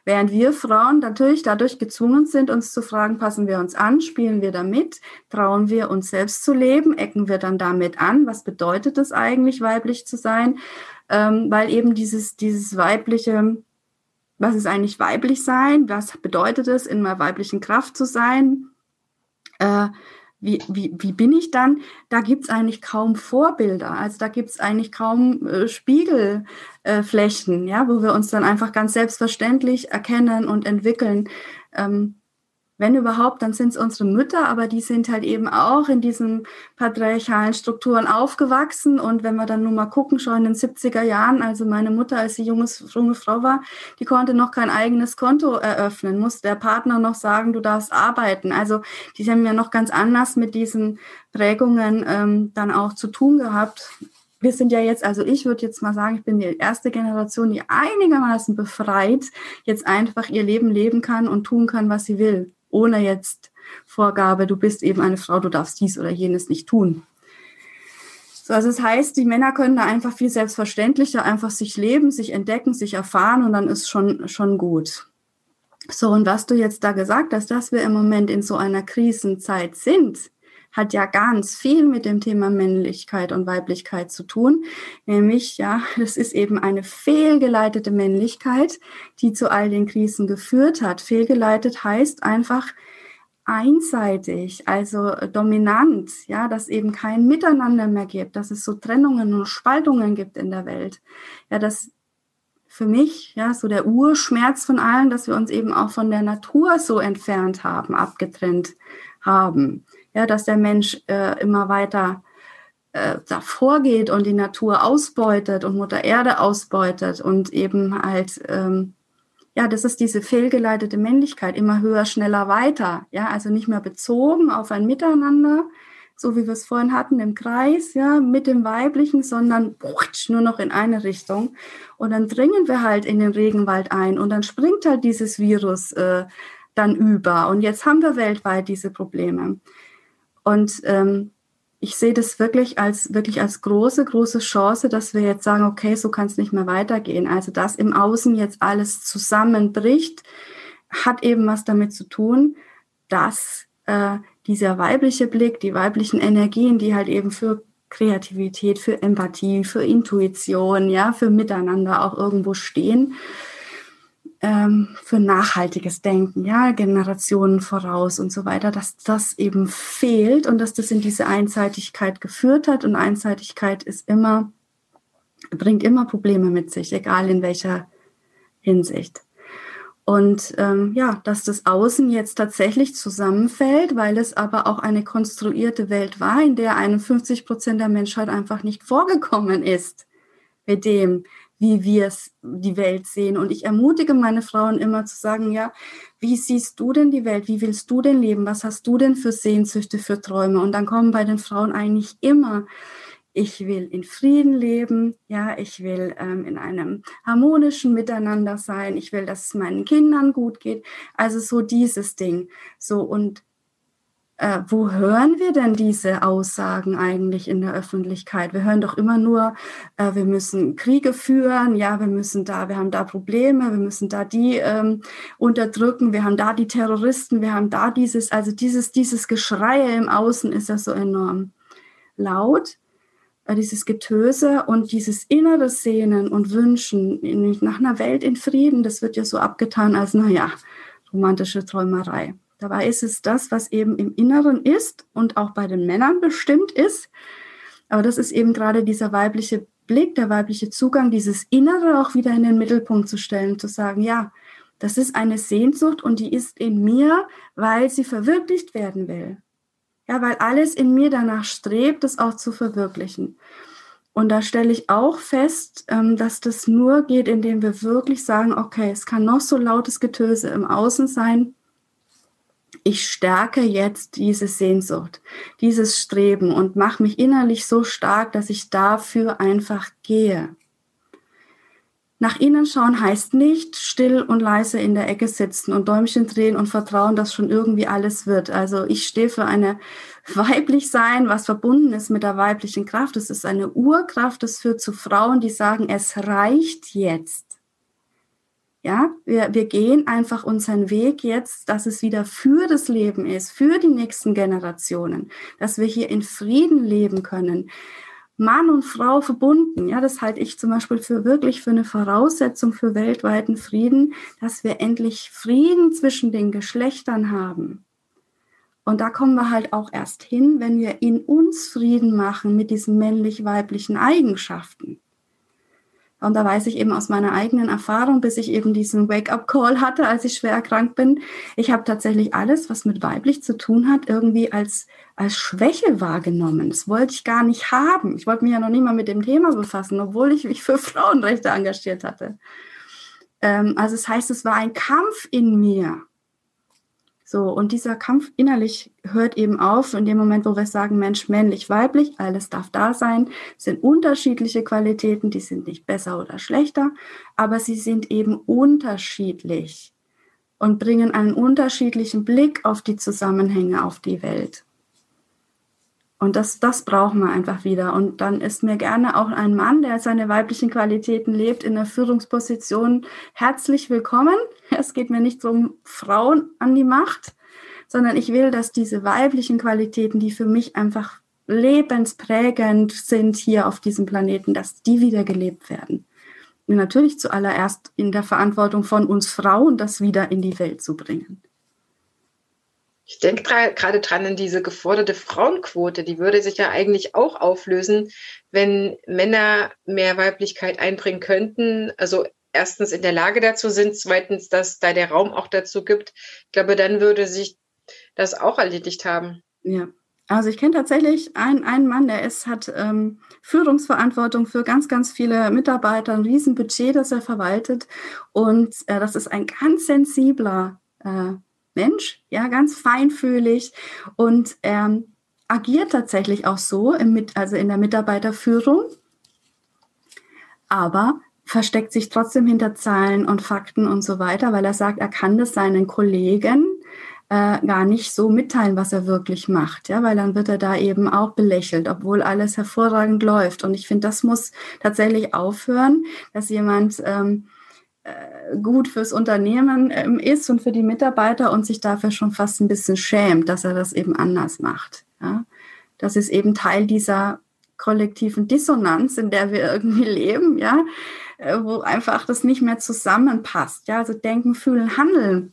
Während wir Frauen natürlich dadurch gezwungen sind, uns zu fragen, passen wir uns an, spielen wir damit, trauen wir uns selbst zu leben, ecken wir dann damit an, was bedeutet es eigentlich, weiblich zu sein, ähm, weil eben dieses, dieses weibliche, was ist eigentlich weiblich sein, was bedeutet es, in einer weiblichen Kraft zu sein, äh, wie, wie, wie bin ich dann? Da gibt es eigentlich kaum Vorbilder. Also da gibt es eigentlich kaum äh, Spiegelflächen, äh, ja, wo wir uns dann einfach ganz selbstverständlich erkennen und entwickeln. Ähm, wenn überhaupt, dann sind es unsere Mütter, aber die sind halt eben auch in diesen patriarchalen Strukturen aufgewachsen. Und wenn wir dann nur mal gucken, schon in den 70er Jahren, also meine Mutter, als sie junges, junge Frau war, die konnte noch kein eigenes Konto eröffnen, muss der Partner noch sagen, du darfst arbeiten. Also die haben ja noch ganz anders mit diesen Prägungen ähm, dann auch zu tun gehabt wir sind ja jetzt, also ich würde jetzt mal sagen, ich bin die erste Generation, die einigermaßen befreit jetzt einfach ihr Leben leben kann und tun kann, was sie will ohne jetzt Vorgabe, du bist eben eine Frau, du darfst dies oder jenes nicht tun. So, also das heißt, die Männer können da einfach viel selbstverständlicher einfach sich leben, sich entdecken, sich erfahren und dann ist schon, schon gut. So, und was du jetzt da gesagt hast, dass wir im Moment in so einer Krisenzeit sind, hat ja ganz viel mit dem Thema Männlichkeit und Weiblichkeit zu tun. Nämlich, ja, das ist eben eine fehlgeleitete Männlichkeit, die zu all den Krisen geführt hat. Fehlgeleitet heißt einfach, einseitig, also dominant, ja, dass eben kein Miteinander mehr gibt, dass es so Trennungen und Spaltungen gibt in der Welt. Ja, das für mich, ja, so der Urschmerz von allen, dass wir uns eben auch von der Natur so entfernt haben, abgetrennt haben ja, dass der Mensch äh, immer weiter äh, davor geht und die Natur ausbeutet und Mutter Erde ausbeutet und eben halt, ähm, ja, das ist diese fehlgeleitete Männlichkeit, immer höher, schneller, weiter, ja, also nicht mehr bezogen auf ein Miteinander, so wie wir es vorhin hatten im Kreis, ja, mit dem Weiblichen, sondern nur noch in eine Richtung. Und dann dringen wir halt in den Regenwald ein und dann springt halt dieses Virus äh, dann über. Und jetzt haben wir weltweit diese Probleme. Und ähm, ich sehe das wirklich als wirklich als große, große Chance, dass wir jetzt sagen, okay, so kann es nicht mehr weitergehen. Also dass im Außen jetzt alles zusammenbricht, hat eben was damit zu tun, dass äh, dieser weibliche Blick, die weiblichen Energien, die halt eben für Kreativität, für Empathie, für Intuition, ja, für Miteinander auch irgendwo stehen, ähm, für nachhaltiges Denken, ja, Generationen voraus und so weiter, dass das eben fehlt und dass das in diese Einseitigkeit geführt hat. Und Einseitigkeit ist immer, bringt immer Probleme mit sich, egal in welcher Hinsicht. Und ähm, ja, dass das Außen jetzt tatsächlich zusammenfällt, weil es aber auch eine konstruierte Welt war, in der 51 Prozent der Menschheit einfach nicht vorgekommen ist mit dem, wie wir die Welt sehen. Und ich ermutige meine Frauen immer zu sagen, ja, wie siehst du denn die Welt? Wie willst du denn leben? Was hast du denn für Sehnsüchte, für Träume? Und dann kommen bei den Frauen eigentlich immer, ich will in Frieden leben, ja, ich will ähm, in einem harmonischen Miteinander sein, ich will, dass es meinen Kindern gut geht. Also so dieses Ding. So und äh, wo hören wir denn diese Aussagen eigentlich in der Öffentlichkeit? Wir hören doch immer nur, äh, wir müssen Kriege führen, ja, wir müssen da, wir haben da Probleme, wir müssen da die ähm, unterdrücken, wir haben da die Terroristen, wir haben da dieses, also dieses, dieses Geschrei im Außen ist ja so enorm laut, äh, dieses Getöse und dieses innere Sehnen und Wünschen nach einer Welt in Frieden, das wird ja so abgetan als, naja, romantische Träumerei. Dabei ist es das, was eben im Inneren ist und auch bei den Männern bestimmt ist. Aber das ist eben gerade dieser weibliche Blick, der weibliche Zugang, dieses Innere auch wieder in den Mittelpunkt zu stellen, zu sagen, ja, das ist eine Sehnsucht und die ist in mir, weil sie verwirklicht werden will. Ja, weil alles in mir danach strebt, das auch zu verwirklichen. Und da stelle ich auch fest, ähm, dass das nur geht, indem wir wirklich sagen, okay, es kann noch so lautes Getöse im Außen sein, ich stärke jetzt diese Sehnsucht, dieses Streben und mache mich innerlich so stark, dass ich dafür einfach gehe. Nach innen schauen heißt nicht still und leise in der Ecke sitzen und Däumchen drehen und vertrauen, dass schon irgendwie alles wird. Also ich stehe für eine weiblich sein, was verbunden ist mit der weiblichen Kraft. Es ist eine Urkraft, das führt zu Frauen, die sagen, es reicht jetzt. Ja, wir, wir gehen einfach unseren Weg jetzt, dass es wieder für das Leben ist, für die nächsten Generationen, dass wir hier in Frieden leben können. Mann und Frau verbunden, ja, das halte ich zum Beispiel für wirklich für eine Voraussetzung für weltweiten Frieden, dass wir endlich Frieden zwischen den Geschlechtern haben. Und da kommen wir halt auch erst hin, wenn wir in uns Frieden machen mit diesen männlich-weiblichen Eigenschaften. Und da weiß ich eben aus meiner eigenen Erfahrung, bis ich eben diesen Wake-up-Call hatte, als ich schwer erkrankt bin. Ich habe tatsächlich alles, was mit weiblich zu tun hat, irgendwie als, als Schwäche wahrgenommen. Das wollte ich gar nicht haben. Ich wollte mich ja noch nie mal mit dem Thema befassen, obwohl ich mich für Frauenrechte engagiert hatte. Ähm, also das heißt, es war ein Kampf in mir. So, und dieser Kampf innerlich hört eben auf in dem Moment, wo wir sagen, Mensch, männlich, weiblich, alles darf da sein, sind unterschiedliche Qualitäten, die sind nicht besser oder schlechter, aber sie sind eben unterschiedlich und bringen einen unterschiedlichen Blick auf die Zusammenhänge auf die Welt. Und das, das brauchen wir einfach wieder. Und dann ist mir gerne auch ein Mann, der seine weiblichen Qualitäten lebt, in der Führungsposition herzlich willkommen. Es geht mir nicht um Frauen an die Macht, sondern ich will, dass diese weiblichen Qualitäten, die für mich einfach lebensprägend sind hier auf diesem Planeten, dass die wieder gelebt werden. Und natürlich zuallererst in der Verantwortung von uns Frauen, das wieder in die Welt zu bringen. Ich denke gerade dran an diese geforderte Frauenquote. Die würde sich ja eigentlich auch auflösen, wenn Männer mehr Weiblichkeit einbringen könnten. Also erstens in der Lage dazu sind, zweitens, dass da der Raum auch dazu gibt. Ich glaube, dann würde sich das auch erledigt haben. Ja. Also ich kenne tatsächlich einen, einen Mann, der ist, hat ähm, Führungsverantwortung für ganz, ganz viele Mitarbeiter, ein Riesenbudget, das er verwaltet. Und äh, das ist ein ganz sensibler äh, Mensch, ja, ganz feinfühlig und ähm, agiert tatsächlich auch so, im, also in der Mitarbeiterführung, aber versteckt sich trotzdem hinter Zahlen und Fakten und so weiter, weil er sagt, er kann das seinen Kollegen äh, gar nicht so mitteilen, was er wirklich macht, ja, weil dann wird er da eben auch belächelt, obwohl alles hervorragend läuft. Und ich finde, das muss tatsächlich aufhören, dass jemand ähm, äh, gut fürs Unternehmen ähm, ist und für die Mitarbeiter und sich dafür schon fast ein bisschen schämt, dass er das eben anders macht. Ja? Das ist eben Teil dieser kollektiven Dissonanz, in der wir irgendwie leben, ja, äh, wo einfach das nicht mehr zusammenpasst. Ja, also denken, fühlen, handeln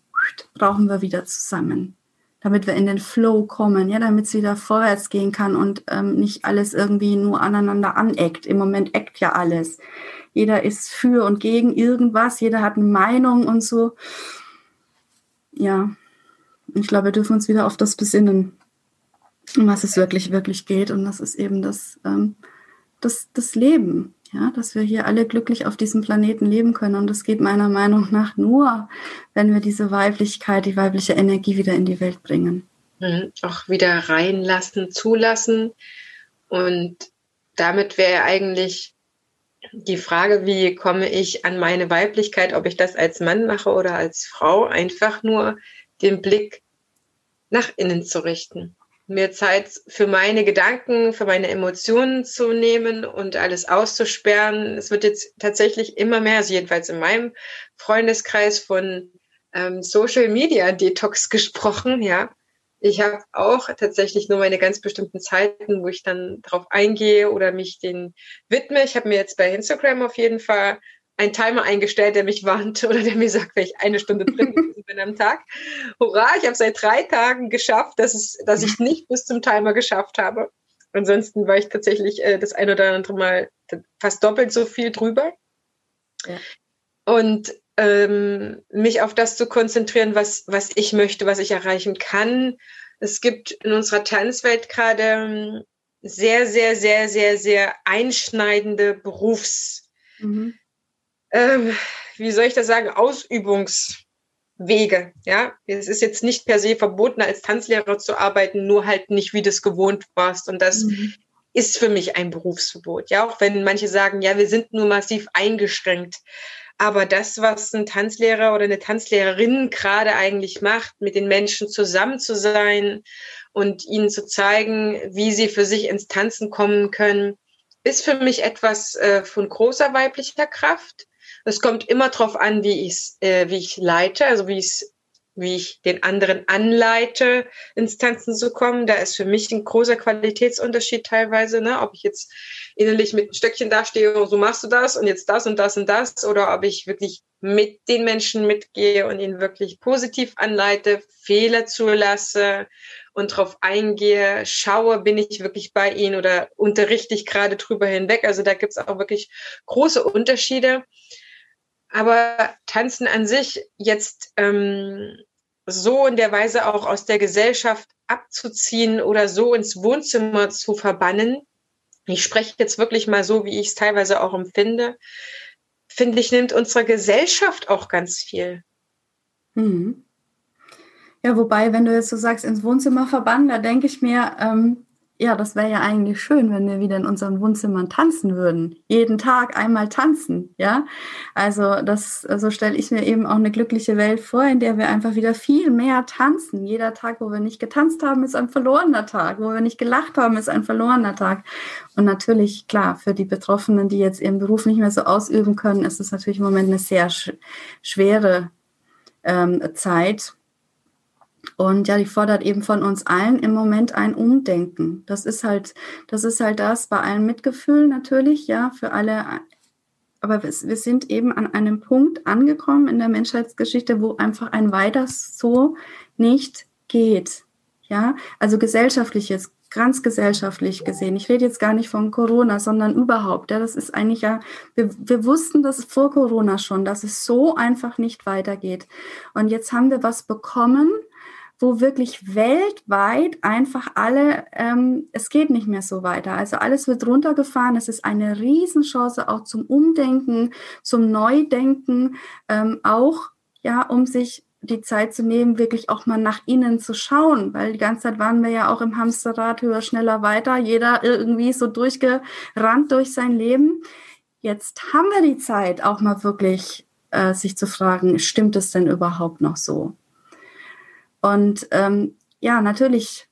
brauchen wir wieder zusammen, damit wir in den Flow kommen, ja, damit es wieder vorwärts gehen kann und ähm, nicht alles irgendwie nur aneinander aneckt. Im Moment eckt ja alles. Jeder ist für und gegen irgendwas, jeder hat eine Meinung und so. Ja, ich glaube, wir dürfen uns wieder auf das besinnen, um was es wirklich, wirklich geht. Und das ist eben das, ähm, das, das Leben. Ja, dass wir hier alle glücklich auf diesem Planeten leben können. Und das geht meiner Meinung nach nur, wenn wir diese Weiblichkeit, die weibliche Energie wieder in die Welt bringen. Mhm. Auch wieder reinlassen, zulassen. Und damit wäre eigentlich die Frage, wie komme ich an meine Weiblichkeit, ob ich das als Mann mache oder als Frau, einfach nur den Blick nach innen zu richten mir Zeit für meine Gedanken, für meine Emotionen zu nehmen und alles auszusperren. Es wird jetzt tatsächlich immer mehr, also jedenfalls in meinem Freundeskreis von ähm, Social Media Detox gesprochen, ja. Ich habe auch tatsächlich nur meine ganz bestimmten Zeiten, wo ich dann drauf eingehe oder mich den widme. Ich habe mir jetzt bei Instagram auf jeden Fall einen Timer eingestellt, der mich warnt oder der mir sagt, wenn ich eine Stunde drin bin am Tag. Hurra, ich habe seit drei Tagen geschafft, dass, es, dass ich nicht bis zum Timer geschafft habe. Ansonsten war ich tatsächlich äh, das ein oder andere Mal fast doppelt so viel drüber. Ja. Und ähm, mich auf das zu konzentrieren, was, was ich möchte, was ich erreichen kann. Es gibt in unserer Tanzwelt gerade ähm, sehr, sehr, sehr, sehr, sehr einschneidende Berufs- mhm ähm, wie soll ich das sagen, Ausübungswege. Ja, es ist jetzt nicht per se verboten, als Tanzlehrer zu arbeiten, nur halt nicht, wie du es gewohnt warst. Und das mhm. ist für mich ein Berufsverbot. Ja, auch wenn manche sagen, ja, wir sind nur massiv eingeschränkt. Aber das, was ein Tanzlehrer oder eine Tanzlehrerin gerade eigentlich macht, mit den Menschen zusammen zu sein und ihnen zu zeigen, wie sie für sich ins Tanzen kommen können, ist für mich etwas äh, von großer weiblicher Kraft. Es kommt immer darauf an, wie ich äh, wie ich leite, also wie ich wie ich den anderen anleite, Instanzen zu kommen. Da ist für mich ein großer Qualitätsunterschied teilweise, ne? ob ich jetzt innerlich mit einem Stöckchen dastehe und so machst du das und jetzt das und das und das oder ob ich wirklich mit den Menschen mitgehe und ihn wirklich positiv anleite, Fehler zulasse und darauf eingehe, schaue, bin ich wirklich bei ihnen oder unterrichte ich gerade drüber hinweg. Also da gibt es auch wirklich große Unterschiede. Aber Tanzen an sich jetzt ähm, so in der Weise auch aus der Gesellschaft abzuziehen oder so ins Wohnzimmer zu verbannen, ich spreche jetzt wirklich mal so, wie ich es teilweise auch empfinde, finde ich, nimmt unsere Gesellschaft auch ganz viel. Mhm. Ja, wobei, wenn du jetzt so sagst, ins Wohnzimmer verbannen, da denke ich mir, ähm, ja, das wäre ja eigentlich schön, wenn wir wieder in unseren Wohnzimmern tanzen würden. Jeden Tag einmal tanzen, ja. Also das, so also stelle ich mir eben auch eine glückliche Welt vor, in der wir einfach wieder viel mehr tanzen. Jeder Tag, wo wir nicht getanzt haben, ist ein verlorener Tag. Wo wir nicht gelacht haben, ist ein verlorener Tag. Und natürlich, klar, für die Betroffenen, die jetzt ihren Beruf nicht mehr so ausüben können, ist es natürlich im Moment eine sehr sch schwere ähm, Zeit und ja, die fordert eben von uns allen im Moment ein Umdenken. Das ist halt, das ist halt das bei allen Mitgefühl natürlich, ja, für alle. Aber wir, sind eben an einem Punkt angekommen in der Menschheitsgeschichte, wo einfach ein weiter so nicht geht. Ja, also gesellschaftlich jetzt, ganz gesellschaftlich gesehen. Ich rede jetzt gar nicht von Corona, sondern überhaupt. Ja, das ist eigentlich ja, wir, wir wussten das vor Corona schon, dass es so einfach nicht weitergeht. Und jetzt haben wir was bekommen, wo wirklich weltweit einfach alle, ähm, es geht nicht mehr so weiter. Also alles wird runtergefahren. Es ist eine Riesenchance auch zum Umdenken, zum Neudenken, ähm, auch ja, um sich die Zeit zu nehmen, wirklich auch mal nach innen zu schauen, weil die ganze Zeit waren wir ja auch im Hamsterrad höher, schneller, weiter, jeder irgendwie so durchgerannt durch sein Leben. Jetzt haben wir die Zeit, auch mal wirklich äh, sich zu fragen, stimmt es denn überhaupt noch so? Und ähm, ja, natürlich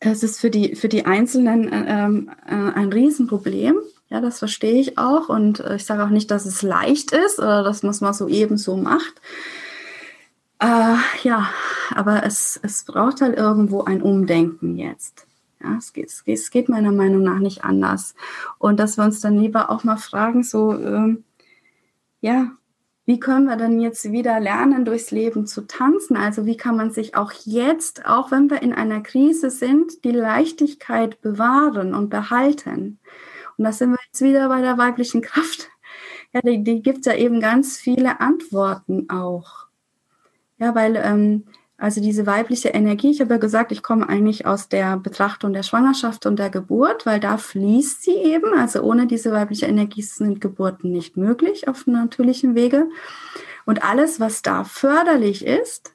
es ist für die, für die Einzelnen äh, äh, ein Riesenproblem. Ja, das verstehe ich auch. Und äh, ich sage auch nicht, dass es leicht ist oder dass man es mal so eben so macht. Äh, ja, aber es, es braucht halt irgendwo ein Umdenken jetzt. Ja, es geht, es geht meiner Meinung nach nicht anders. Und dass wir uns dann lieber auch mal fragen, so, ähm, ja, wie können wir denn jetzt wieder lernen, durchs Leben zu tanzen? Also wie kann man sich auch jetzt, auch wenn wir in einer Krise sind, die Leichtigkeit bewahren und behalten? Und da sind wir jetzt wieder bei der weiblichen Kraft. Ja, die, die gibt ja eben ganz viele Antworten auch. Ja, weil ähm, also diese weibliche Energie, ich habe ja gesagt, ich komme eigentlich aus der Betrachtung der Schwangerschaft und der Geburt, weil da fließt sie eben. Also ohne diese weibliche Energie sind Geburten nicht möglich auf natürlichem Wege. Und alles, was da förderlich ist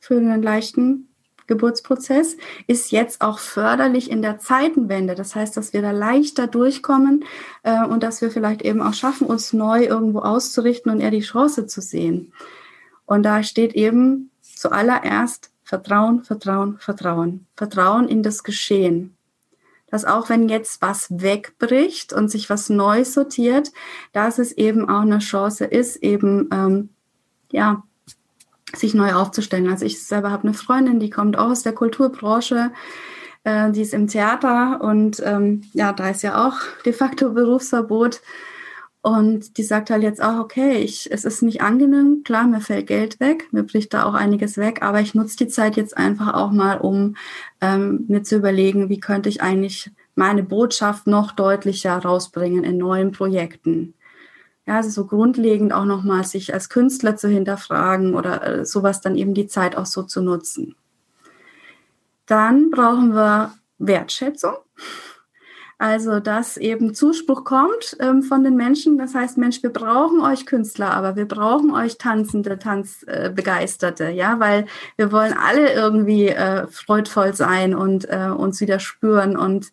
für einen leichten Geburtsprozess, ist jetzt auch förderlich in der Zeitenwende. Das heißt, dass wir da leichter durchkommen äh, und dass wir vielleicht eben auch schaffen, uns neu irgendwo auszurichten und eher die Chance zu sehen. Und da steht eben zuallererst Vertrauen, Vertrauen, Vertrauen. Vertrauen in das Geschehen. Dass auch wenn jetzt was wegbricht und sich was neu sortiert, dass es eben auch eine Chance ist, eben ähm, ja sich neu aufzustellen. Also ich selber habe eine Freundin, die kommt auch aus der Kulturbranche, äh, die ist im Theater und ähm, ja, da ist ja auch de facto Berufsverbot. Und die sagt halt jetzt auch, okay, ich, es ist nicht angenehm, klar, mir fällt Geld weg, mir bricht da auch einiges weg, aber ich nutze die Zeit jetzt einfach auch mal, um ähm, mir zu überlegen, wie könnte ich eigentlich meine Botschaft noch deutlicher rausbringen in neuen Projekten. Ja, also so grundlegend auch nochmal sich als Künstler zu hinterfragen oder äh, sowas dann eben die Zeit auch so zu nutzen. Dann brauchen wir Wertschätzung. Also, dass eben Zuspruch kommt ähm, von den Menschen. Das heißt, Mensch, wir brauchen euch Künstler, aber wir brauchen euch Tanzende, Tanzbegeisterte, äh, ja, weil wir wollen alle irgendwie äh, freudvoll sein und äh, uns wieder spüren und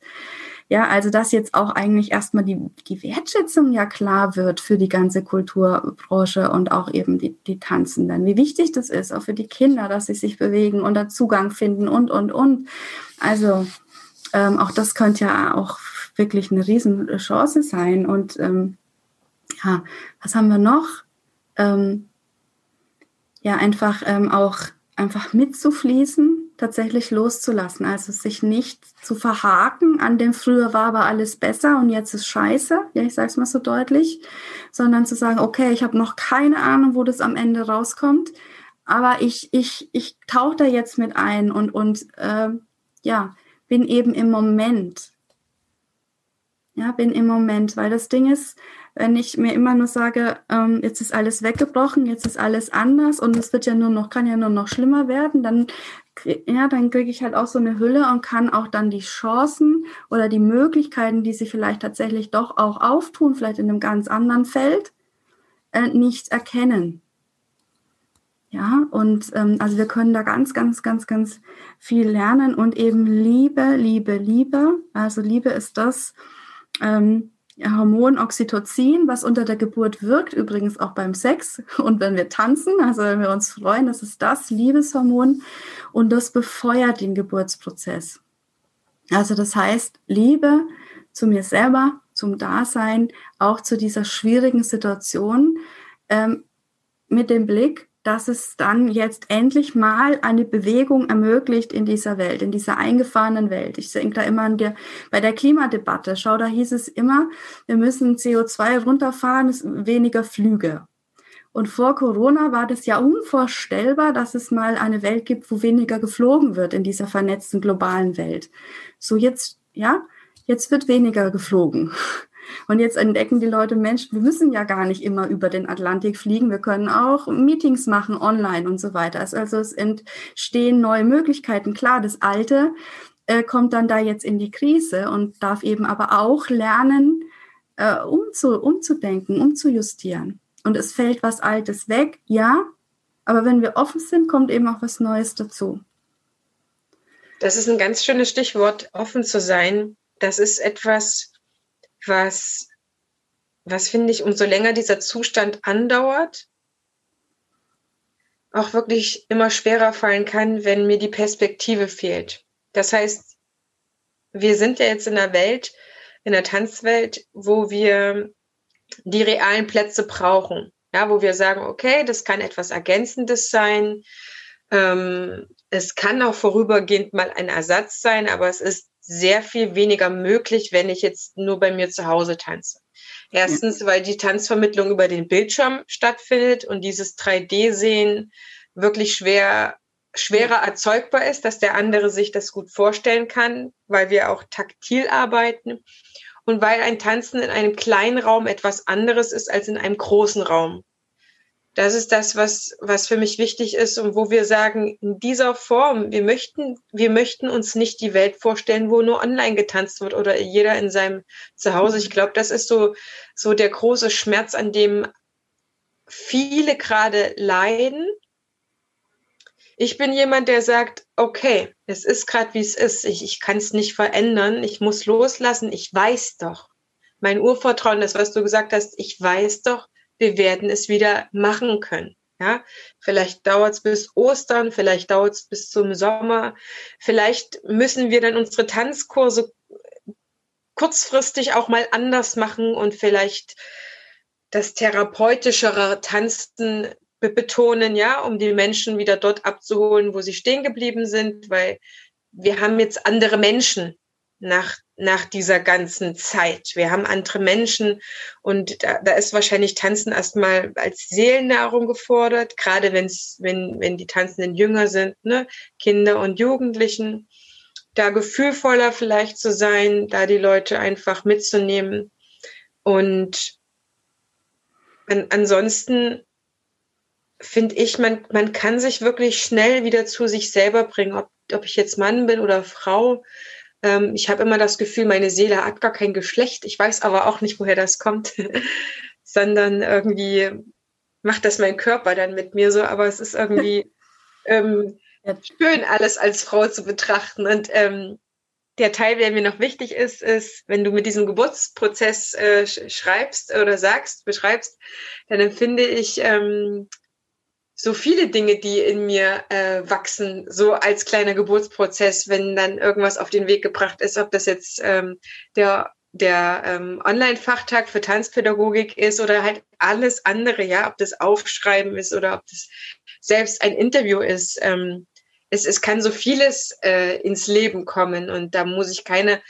ja, also dass jetzt auch eigentlich erstmal die, die Wertschätzung ja klar wird für die ganze Kulturbranche und auch eben die, die Tanzenden. Wie wichtig das ist, auch für die Kinder, dass sie sich bewegen und da Zugang finden und, und, und. Also ähm, auch das könnte ja auch wirklich eine Riesenchance sein. Und ähm, ja, was haben wir noch? Ähm, ja, einfach ähm, auch einfach mitzufließen, tatsächlich loszulassen. Also sich nicht zu verhaken an dem früher war aber alles besser und jetzt ist scheiße, ja, ich sage es mal so deutlich, sondern zu sagen, okay, ich habe noch keine Ahnung, wo das am Ende rauskommt, aber ich, ich, ich tauche da jetzt mit ein und, und äh, ja, bin eben im Moment. Ja, bin im Moment, weil das Ding ist, wenn ich mir immer nur sage, ähm, jetzt ist alles weggebrochen, jetzt ist alles anders und es wird ja nur noch, kann ja nur noch schlimmer werden, dann, ja, dann kriege ich halt auch so eine Hülle und kann auch dann die Chancen oder die Möglichkeiten, die sich vielleicht tatsächlich doch auch auftun, vielleicht in einem ganz anderen Feld, äh, nicht erkennen. Ja, und ähm, also wir können da ganz, ganz, ganz, ganz viel lernen und eben Liebe, Liebe, Liebe. Also Liebe ist das ähm, Hormon Oxytocin, was unter der Geburt wirkt, übrigens auch beim Sex und wenn wir tanzen, also wenn wir uns freuen, das ist das Liebeshormon und das befeuert den Geburtsprozess. Also das heißt, Liebe zu mir selber, zum Dasein, auch zu dieser schwierigen Situation ähm, mit dem Blick, dass es dann jetzt endlich mal eine Bewegung ermöglicht in dieser Welt, in dieser eingefahrenen Welt. Ich denke da immer an der, bei der Klimadebatte. Schau, da hieß es immer, wir müssen CO2 runterfahren, es weniger Flüge. Und vor Corona war das ja unvorstellbar, dass es mal eine Welt gibt, wo weniger geflogen wird in dieser vernetzten globalen Welt. So jetzt, ja, jetzt wird weniger geflogen. Und jetzt entdecken die Leute, Mensch, wir müssen ja gar nicht immer über den Atlantik fliegen. Wir können auch Meetings machen online und so weiter. Also es entstehen neue Möglichkeiten. Klar, das Alte äh, kommt dann da jetzt in die Krise und darf eben aber auch lernen, äh, umzu, umzudenken, umzujustieren. Und es fällt was Altes weg, ja, aber wenn wir offen sind, kommt eben auch was Neues dazu. Das ist ein ganz schönes Stichwort, offen zu sein. Das ist etwas, was, was finde ich, umso länger dieser Zustand andauert, auch wirklich immer schwerer fallen kann, wenn mir die Perspektive fehlt. Das heißt, wir sind ja jetzt in einer Welt, in der Tanzwelt, wo wir die realen Plätze brauchen. Ja, wo wir sagen, okay, das kann etwas Ergänzendes sein. Ähm, es kann auch vorübergehend mal ein Ersatz sein, aber es ist sehr viel weniger möglich, wenn ich jetzt nur bei mir zu Hause tanze. Erstens, weil die Tanzvermittlung über den Bildschirm stattfindet und dieses 3D-Sehen wirklich schwer, schwerer erzeugbar ist, dass der andere sich das gut vorstellen kann, weil wir auch taktil arbeiten und weil ein Tanzen in einem kleinen Raum etwas anderes ist als in einem großen Raum. Das ist das, was, was für mich wichtig ist und wo wir sagen, in dieser Form, wir möchten, wir möchten uns nicht die Welt vorstellen, wo nur online getanzt wird oder jeder in seinem Zuhause. Ich glaube, das ist so, so der große Schmerz, an dem viele gerade leiden. Ich bin jemand, der sagt, okay, es ist gerade wie es ist. Ich, ich kann es nicht verändern. Ich muss loslassen. Ich weiß doch. Mein Urvertrauen, das, was du gesagt hast, ich weiß doch, wir werden es wieder machen können. Ja, vielleicht dauert es bis Ostern, vielleicht dauert es bis zum Sommer. Vielleicht müssen wir dann unsere Tanzkurse kurzfristig auch mal anders machen und vielleicht das therapeutischere Tanzen betonen, ja, um die Menschen wieder dort abzuholen, wo sie stehen geblieben sind, weil wir haben jetzt andere Menschen nach, nach dieser ganzen Zeit. Wir haben andere Menschen und da, da ist wahrscheinlich Tanzen erstmal als Seelennahrung gefordert, gerade wenn's, wenn, wenn die Tanzenden jünger sind, ne? Kinder und Jugendlichen. Da gefühlvoller vielleicht zu sein, da die Leute einfach mitzunehmen. Und an, ansonsten finde ich, man, man kann sich wirklich schnell wieder zu sich selber bringen, ob, ob ich jetzt Mann bin oder Frau ähm, ich habe immer das Gefühl, meine Seele hat gar kein Geschlecht. Ich weiß aber auch nicht, woher das kommt, sondern irgendwie macht das mein Körper dann mit mir so. Aber es ist irgendwie ähm, schön, alles als Frau zu betrachten. Und ähm, der Teil, der mir noch wichtig ist, ist, wenn du mit diesem Geburtsprozess äh, schreibst oder sagst, beschreibst, dann empfinde ich ähm, so viele Dinge, die in mir äh, wachsen, so als kleiner Geburtsprozess, wenn dann irgendwas auf den Weg gebracht ist, ob das jetzt ähm, der der ähm, Online-Fachtag für Tanzpädagogik ist oder halt alles andere, ja, ob das Aufschreiben ist oder ob das selbst ein Interview ist. Ähm, es, es kann so vieles äh, ins Leben kommen und da muss ich keine,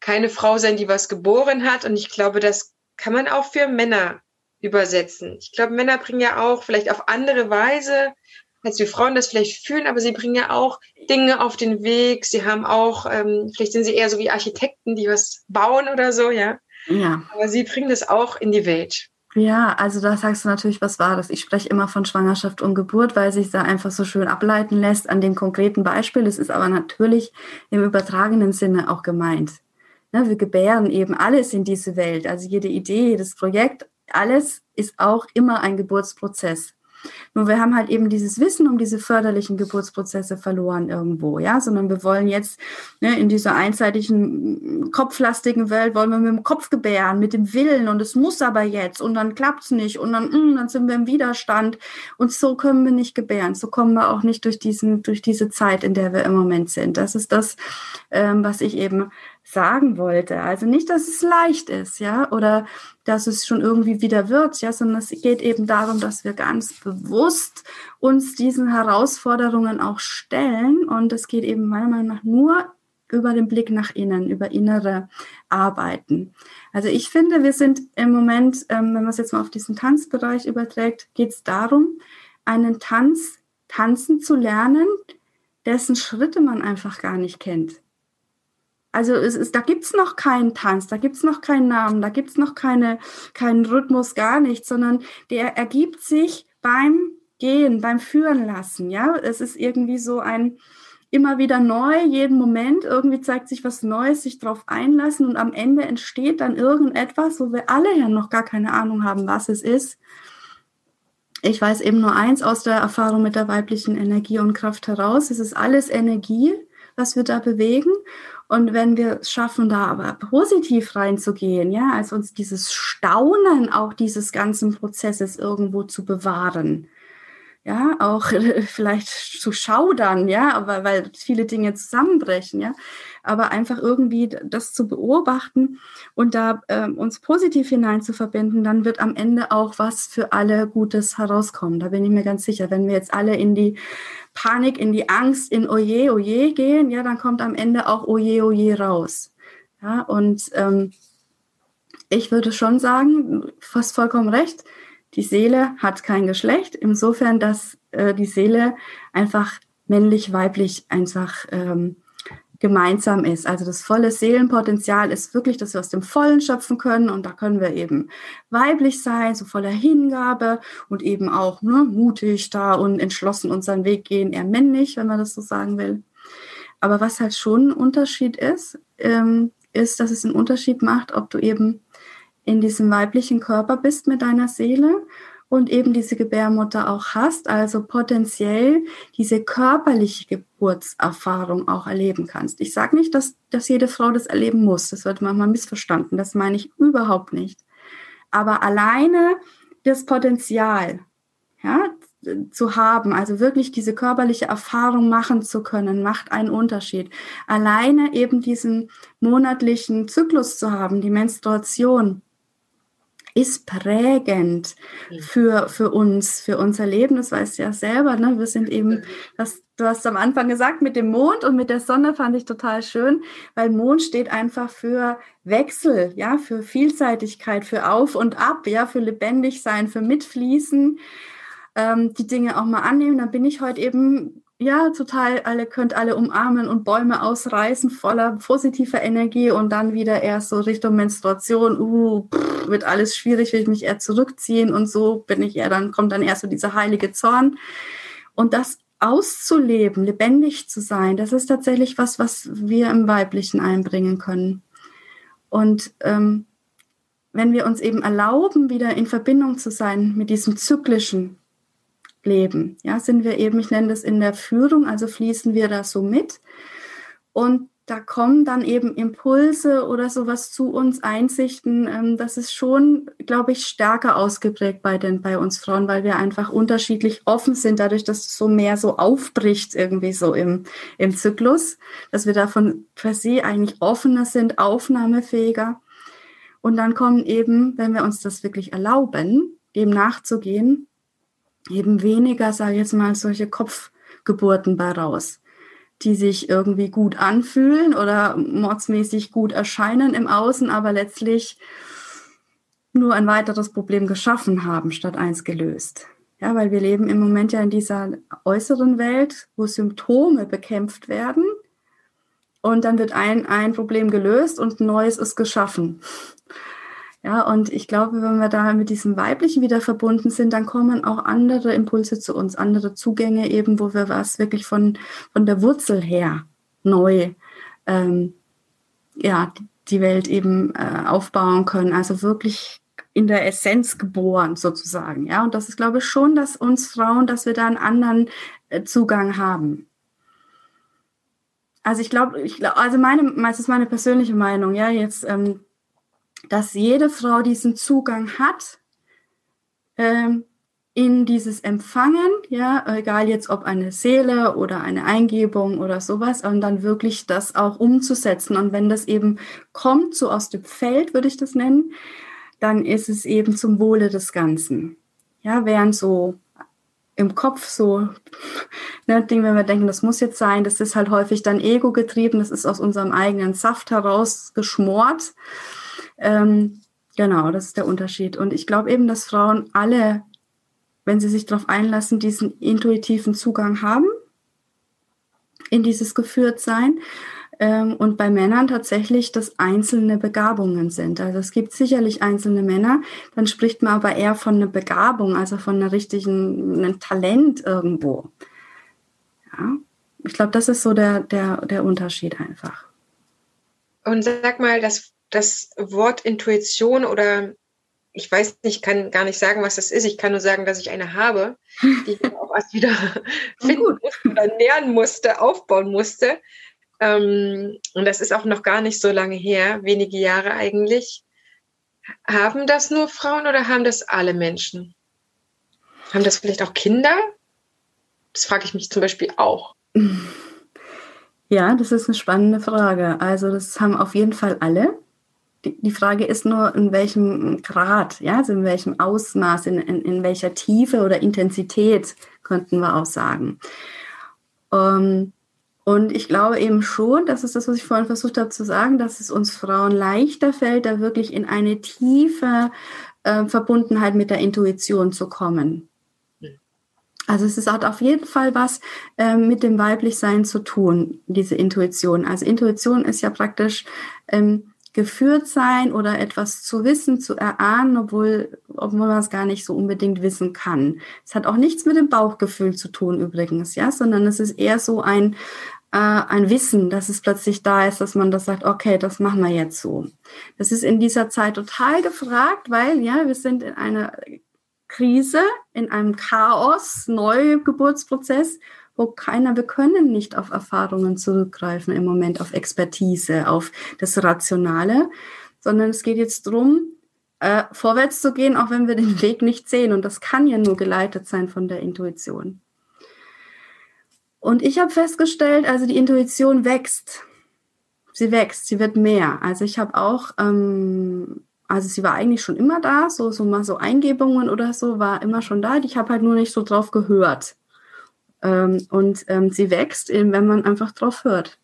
keine Frau sein, die was geboren hat. Und ich glaube, das kann man auch für Männer übersetzen. Ich glaube, Männer bringen ja auch vielleicht auf andere Weise, als wir Frauen das vielleicht fühlen, aber sie bringen ja auch Dinge auf den Weg. Sie haben auch, ähm, vielleicht sind sie eher so wie Architekten, die was bauen oder so, ja. Ja. Aber sie bringen das auch in die Welt. Ja, also da sagst du natürlich was Wahres. Ich spreche immer von Schwangerschaft und Geburt, weil sich da einfach so schön ableiten lässt an dem konkreten Beispiel. Es ist aber natürlich im übertragenen Sinne auch gemeint. Ne, wir gebären eben alles in diese Welt. Also jede Idee, jedes Projekt, alles ist auch immer ein Geburtsprozess. Nur wir haben halt eben dieses Wissen um diese förderlichen Geburtsprozesse verloren irgendwo, ja, sondern wir wollen jetzt ne, in dieser einseitigen, kopflastigen Welt, wollen wir mit dem Kopf gebären, mit dem Willen und es muss aber jetzt und dann klappt es nicht und dann, mh, hm, dann sind wir im Widerstand und so können wir nicht gebären, so kommen wir auch nicht durch, diesen, durch diese Zeit, in der wir im Moment sind. Das ist das, ähm, was ich eben sagen wollte. Also nicht, dass es leicht ist, ja, oder dass es schon irgendwie wieder wird, ja, sondern es geht eben darum, dass wir ganz bewusst uns diesen Herausforderungen auch stellen. Und es geht eben meiner Meinung nach nur über den Blick nach innen, über innere Arbeiten. Also ich finde, wir sind im Moment, ähm, wenn man es jetzt mal auf diesen Tanzbereich überträgt, geht es darum, einen Tanz tanzen zu lernen, dessen Schritte man einfach gar nicht kennt. Also es ist, da gibt's noch keinen Tanz, da gibt's noch keinen Namen, da gibt's noch keine, keinen Rhythmus, gar nichts, sondern der ergibt sich beim Gehen, beim Führen lassen. Ja, es ist irgendwie so ein immer wieder neu, jeden Moment, irgendwie zeigt sich was Neues, sich darauf einlassen und am Ende entsteht dann irgendetwas, wo wir alle ja noch gar keine Ahnung haben, was es ist. Ich weiß eben nur eins aus der Erfahrung mit der weiblichen Energie und Kraft heraus. Es ist alles Energie, was wir da bewegen. Und wenn wir es schaffen, da aber positiv reinzugehen, ja, also uns dieses Staunen auch dieses ganzen Prozesses irgendwo zu bewahren, ja, auch vielleicht zu schaudern, ja, aber weil viele Dinge zusammenbrechen, ja, aber einfach irgendwie das zu beobachten und da äh, uns positiv hinein zu verbinden, dann wird am Ende auch was für alle Gutes herauskommen. Da bin ich mir ganz sicher. Wenn wir jetzt alle in die Panik, in die Angst, in Oje, Oje gehen, ja, dann kommt am Ende auch Oje, Oje raus. Ja, und ähm, ich würde schon sagen, fast vollkommen recht, die Seele hat kein Geschlecht, insofern, dass äh, die Seele einfach männlich-weiblich einfach ähm, gemeinsam ist. Also das volle Seelenpotenzial ist wirklich, dass wir aus dem Vollen schöpfen können und da können wir eben weiblich sein, so voller Hingabe und eben auch ne, mutig da und entschlossen unseren Weg gehen, eher männlich, wenn man das so sagen will. Aber was halt schon ein Unterschied ist, ähm, ist, dass es einen Unterschied macht, ob du eben in diesem weiblichen Körper bist mit deiner Seele und eben diese Gebärmutter auch hast, also potenziell diese körperliche Geburtserfahrung auch erleben kannst. Ich sage nicht, dass, dass jede Frau das erleben muss, das wird manchmal missverstanden, das meine ich überhaupt nicht. Aber alleine das Potenzial, ja, zu haben, also wirklich diese körperliche Erfahrung machen zu können, macht einen Unterschied. Alleine eben diesen monatlichen Zyklus zu haben, die Menstruation, ist prägend mhm. für, für uns, für unser Leben. Das weißt du ja selber. Ne? Wir sind eben, das, du hast am Anfang gesagt, mit dem Mond und mit der Sonne fand ich total schön, weil Mond steht einfach für Wechsel, ja, für Vielseitigkeit, für Auf und Ab, ja, für lebendig sein, für Mitfließen, ähm, die Dinge auch mal annehmen. Dann bin ich heute eben ja, total, alle könnt alle umarmen und Bäume ausreißen, voller positiver Energie und dann wieder erst so Richtung Menstruation, uh, pff, wird alles schwierig, will ich mich eher zurückziehen und so bin ich eher, dann kommt dann erst so dieser heilige Zorn. Und das auszuleben, lebendig zu sein, das ist tatsächlich was, was wir im Weiblichen einbringen können. Und ähm, wenn wir uns eben erlauben, wieder in Verbindung zu sein mit diesem Zyklischen, leben. Ja, sind wir eben, ich nenne das in der Führung, also fließen wir da so mit. Und da kommen dann eben Impulse oder sowas zu uns, Einsichten. Ähm, das ist schon, glaube ich, stärker ausgeprägt bei, den, bei uns Frauen, weil wir einfach unterschiedlich offen sind, dadurch, dass es so mehr so aufbricht irgendwie so im, im Zyklus, dass wir davon per se eigentlich offener sind, aufnahmefähiger. Und dann kommen eben, wenn wir uns das wirklich erlauben, dem nachzugehen, eben weniger, sage ich jetzt mal, solche Kopfgeburten bei raus, die sich irgendwie gut anfühlen oder mordsmäßig gut erscheinen im Außen, aber letztlich nur ein weiteres Problem geschaffen haben, statt eins gelöst. Ja, weil wir leben im Moment ja in dieser äußeren Welt, wo Symptome bekämpft werden und dann wird ein, ein Problem gelöst und neues ist geschaffen. Ja, und ich glaube, wenn wir da mit diesem Weiblichen wieder verbunden sind, dann kommen auch andere Impulse zu uns, andere Zugänge eben, wo wir was wirklich von, von der Wurzel her neu, ähm, ja, die Welt eben äh, aufbauen können. Also wirklich in der Essenz geboren sozusagen. Ja, und das ist, glaube ich, schon, dass uns Frauen, dass wir da einen anderen äh, Zugang haben. Also ich glaube, ich glaube, also meine, das ist meine persönliche Meinung, ja, jetzt ähm, dass jede Frau diesen Zugang hat ähm, in dieses Empfangen, ja, egal jetzt ob eine Seele oder eine Eingebung oder sowas, und dann wirklich das auch umzusetzen. Und wenn das eben kommt, so aus dem Feld, würde ich das nennen, dann ist es eben zum Wohle des Ganzen. Ja, während so im Kopf so ne, Ding, wenn wir denken, das muss jetzt sein, das ist halt häufig dann ego getrieben, das ist aus unserem eigenen Saft heraus geschmort. Ähm, genau, das ist der Unterschied. Und ich glaube eben, dass Frauen alle, wenn sie sich darauf einlassen, diesen intuitiven Zugang haben in dieses Geführtsein. Ähm, und bei Männern tatsächlich, dass einzelne Begabungen sind. Also es gibt sicherlich einzelne Männer, dann spricht man aber eher von einer Begabung, also von einer richtigen, einem Talent irgendwo. Ja, ich glaube, das ist so der, der, der Unterschied einfach. Und sag mal, das das Wort Intuition oder ich weiß nicht, kann gar nicht sagen, was das ist. Ich kann nur sagen, dass ich eine habe, die ich auch erst wieder finden musste oder nähern musste, aufbauen musste. Ähm, und das ist auch noch gar nicht so lange her, wenige Jahre eigentlich. Haben das nur Frauen oder haben das alle Menschen? Haben das vielleicht auch Kinder? Das frage ich mich zum Beispiel auch. Ja, das ist eine spannende Frage. Also das haben auf jeden Fall alle. Die, Frage ist nur, in welchem Grad, ja, also in welchem Ausmaß, in, in, in welcher Tiefe oder Intensität, könnten wir auch sagen. Ähm, und ich glaube eben schon, das ist das, was ich vorhin versucht habe zu sagen, dass es uns Frauen leichter fällt, da wirklich in eine tiefe äh, Verbundenheit mit der Intuition zu kommen. Also es ist, hat auf jeden Fall was äh, mit dem Weiblichsein zu tun, diese Intuition. Also Intuition ist ja praktisch ähm, geführt sein oder etwas zu wissen, zu erahnen, obwohl, obwohl man es gar nicht so unbedingt wissen kann. Es hat auch nichts mit dem Bauchgefühl zu tun übrigens, ja, sondern es ist eher so ein, äh, ein Wissen, dass es plötzlich da ist, dass man das sagt, okay, das machen wir jetzt so. Das ist in dieser Zeit total gefragt, weil ja, wir sind in einer Krise, in einem Chaos, Neugeburtsprozess, wo keiner, wir können nicht auf Erfahrungen zurückgreifen im Moment, auf Expertise, auf das Rationale, sondern es geht jetzt darum, äh, vorwärts zu gehen, auch wenn wir den Weg nicht sehen. Und das kann ja nur geleitet sein von der Intuition. Und ich habe festgestellt, also die Intuition wächst. Sie wächst, sie wird mehr. Also ich habe auch ähm, also sie war eigentlich schon immer da, so, so mal so Eingebungen oder so war immer schon da. Ich habe halt nur nicht so drauf gehört. Ähm, und ähm, sie wächst eben, wenn man einfach drauf hört.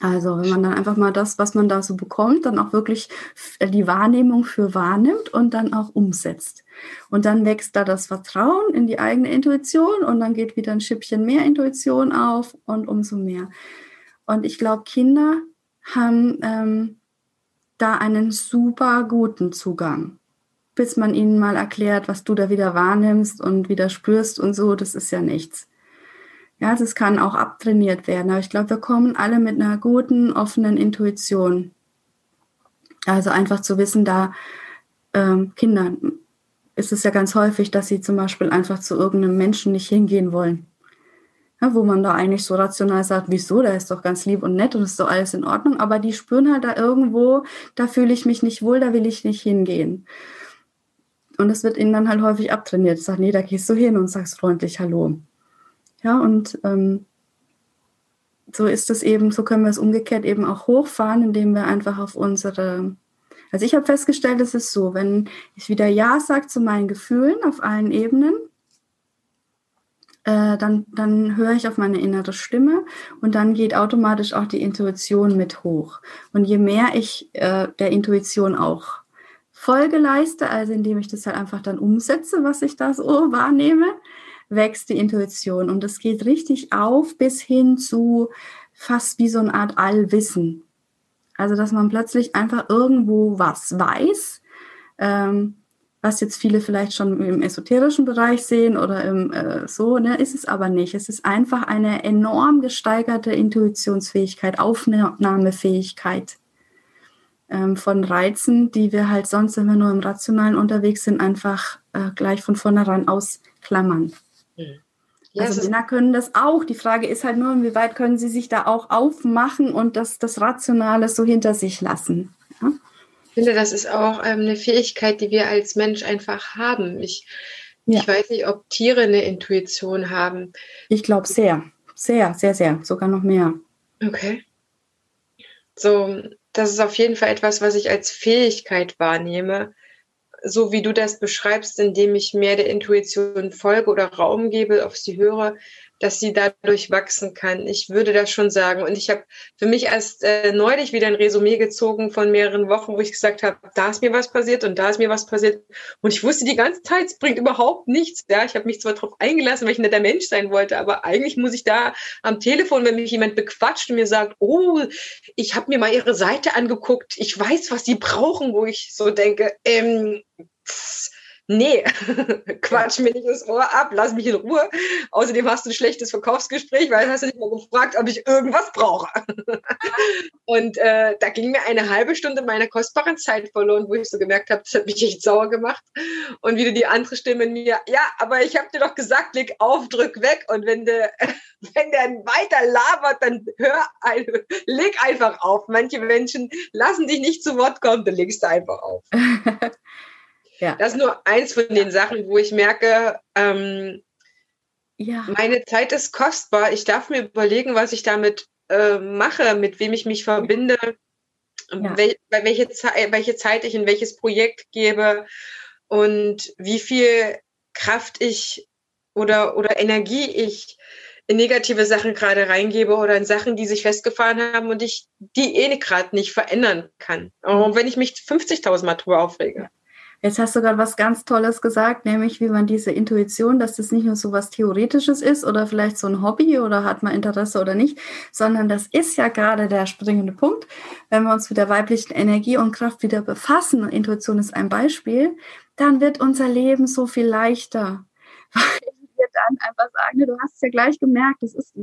Also wenn man dann einfach mal das, was man da so bekommt, dann auch wirklich die Wahrnehmung für wahrnimmt und dann auch umsetzt. Und dann wächst da das Vertrauen in die eigene Intuition und dann geht wieder ein Schippchen mehr Intuition auf und umso mehr. Und ich glaube, Kinder haben ähm, da einen super guten Zugang. Bis man ihnen mal erklärt, was du da wieder wahrnimmst und wieder spürst und so, das ist ja nichts. Ja, das kann auch abtrainiert werden. Aber ich glaube, wir kommen alle mit einer guten, offenen Intuition. Also einfach zu wissen, da ähm, Kindern ist es ja ganz häufig, dass sie zum Beispiel einfach zu irgendeinem Menschen nicht hingehen wollen ja, wo man da eigentlich so rational sagt, wieso, der ist doch ganz lieb und nett und ist doch alles in Ordnung, aber die spüren halt da irgendwo, da fühle ich mich nicht wohl, da will ich nicht hingehen. Und das wird ihnen dann halt häufig abtrainiert. Ich nee, da gehst du hin und sagst freundlich Hallo. Ja, und ähm, so ist es eben, so können wir es umgekehrt eben auch hochfahren, indem wir einfach auf unsere, also ich habe festgestellt, es ist so, wenn ich wieder Ja sage zu meinen Gefühlen auf allen Ebenen, äh, dann, dann höre ich auf meine innere Stimme und dann geht automatisch auch die Intuition mit hoch. Und je mehr ich äh, der Intuition auch Folge leiste, also indem ich das halt einfach dann umsetze, was ich da so wahrnehme, wächst die Intuition. Und das geht richtig auf bis hin zu fast wie so eine Art Allwissen. Also, dass man plötzlich einfach irgendwo was weiß. Ähm, was jetzt viele vielleicht schon im esoterischen Bereich sehen oder im äh, so, ne, ist es aber nicht. Es ist einfach eine enorm gesteigerte Intuitionsfähigkeit, Aufnahmefähigkeit ähm, von Reizen, die wir halt sonst, wenn wir nur im Rationalen unterwegs sind, einfach äh, gleich von vornherein ausklammern. Mhm. Ja, also Männer können das auch. Die Frage ist halt nur, inwieweit können sie sich da auch aufmachen und das, das Rationale so hinter sich lassen. Ja? Ich finde, das ist auch ähm, eine Fähigkeit, die wir als Mensch einfach haben. Ich, ja. ich weiß nicht, ob Tiere eine Intuition haben. Ich glaube sehr, sehr, sehr, sehr, sogar noch mehr. Okay. So, das ist auf jeden Fall etwas, was ich als Fähigkeit wahrnehme. So wie du das beschreibst, indem ich mehr der Intuition folge oder Raum gebe, auf sie höre, dass sie dadurch wachsen kann. Ich würde das schon sagen. Und ich habe für mich erst äh, neulich wieder ein Resümee gezogen von mehreren Wochen, wo ich gesagt habe, da ist mir was passiert und da ist mir was passiert. Und ich wusste die ganze Zeit, es bringt überhaupt nichts. Ja, ich habe mich zwar darauf eingelassen, weil ich ein netter Mensch sein wollte, aber eigentlich muss ich da am Telefon, wenn mich jemand bequatscht und mir sagt, oh, ich habe mir mal ihre Seite angeguckt, ich weiß, was sie brauchen, wo ich so denke, ähm, pff, nee, quatsch mir nicht das Ohr ab, lass mich in Ruhe. Außerdem hast du ein schlechtes Verkaufsgespräch, weil hast du nicht mal gefragt, ob ich irgendwas brauche. und äh, da ging mir eine halbe Stunde meiner kostbaren Zeit verloren, wo ich so gemerkt habe, das hat mich echt sauer gemacht. Und wieder die andere Stimme in mir, ja, aber ich habe dir doch gesagt, leg auf, drück weg. Und wenn der, wenn der weiter labert, dann hör, ein, leg einfach auf. Manche Menschen lassen dich nicht zu Wort kommen, dann legst du einfach auf. Ja. Das ist nur eins von den Sachen, wo ich merke, ähm, ja. meine Zeit ist kostbar. Ich darf mir überlegen, was ich damit äh, mache, mit wem ich mich verbinde, ja. wel, welche, Zeit, welche Zeit ich in welches Projekt gebe und wie viel Kraft ich oder, oder Energie ich in negative Sachen gerade reingebe oder in Sachen, die sich festgefahren haben und ich die eh gerade nicht verändern kann. Auch wenn ich mich 50.000 Mal drüber aufrege. Jetzt hast du gerade was ganz Tolles gesagt, nämlich wie man diese Intuition, dass das nicht nur so was Theoretisches ist oder vielleicht so ein Hobby oder hat man Interesse oder nicht, sondern das ist ja gerade der springende Punkt. Wenn wir uns mit der weiblichen Energie und Kraft wieder befassen, und Intuition ist ein Beispiel, dann wird unser Leben so viel leichter. Weil wir dann einfach sagen, du hast es ja gleich gemerkt, das ist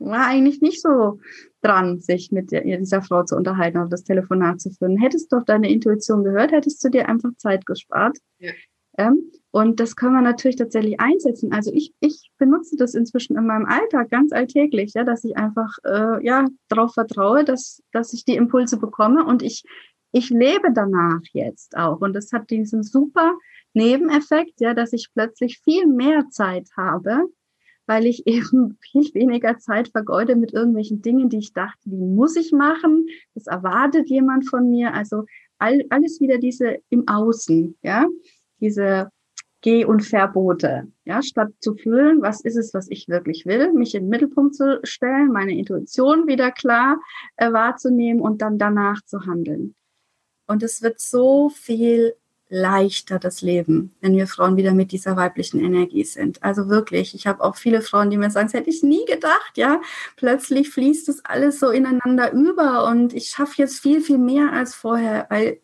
war eigentlich nicht so dran, sich mit dieser Frau zu unterhalten oder das Telefonat zu führen. Hättest du auf deine Intuition gehört, hättest du dir einfach Zeit gespart. Ja. Ähm, und das können wir natürlich tatsächlich einsetzen. Also ich, ich benutze das inzwischen in meinem Alltag ganz alltäglich, ja, dass ich einfach äh, ja darauf vertraue, dass, dass ich die Impulse bekomme und ich, ich lebe danach jetzt auch. Und das hat diesen super Nebeneffekt, ja, dass ich plötzlich viel mehr Zeit habe, weil ich eben viel weniger Zeit vergeude mit irgendwelchen Dingen, die ich dachte, die muss ich machen, das erwartet jemand von mir. Also all, alles wieder diese im Außen, ja, diese Geh- und Verbote, ja, statt zu fühlen, was ist es, was ich wirklich will, mich in den Mittelpunkt zu stellen, meine Intuition wieder klar äh, wahrzunehmen und dann danach zu handeln. Und es wird so viel leichter das Leben, wenn wir Frauen wieder mit dieser weiblichen Energie sind. Also wirklich, ich habe auch viele Frauen, die mir sagen, das hätte ich nie gedacht, ja. Plötzlich fließt das alles so ineinander über und ich schaffe jetzt viel, viel mehr als vorher, weil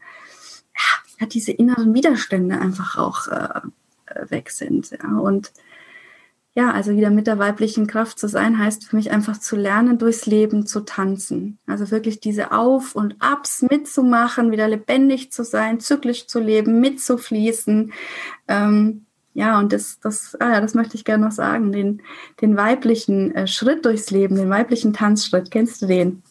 ja, diese inneren Widerstände einfach auch äh, äh weg sind. Ja. Und ja, also wieder mit der weiblichen Kraft zu sein, heißt für mich einfach zu lernen, durchs Leben zu tanzen. Also wirklich diese Auf- und Abs mitzumachen, wieder lebendig zu sein, zyklisch zu leben, mitzufließen. Ähm, ja, und das, das, ah ja, das möchte ich gerne noch sagen, den, den weiblichen äh, Schritt durchs Leben, den weiblichen Tanzschritt. Kennst du den?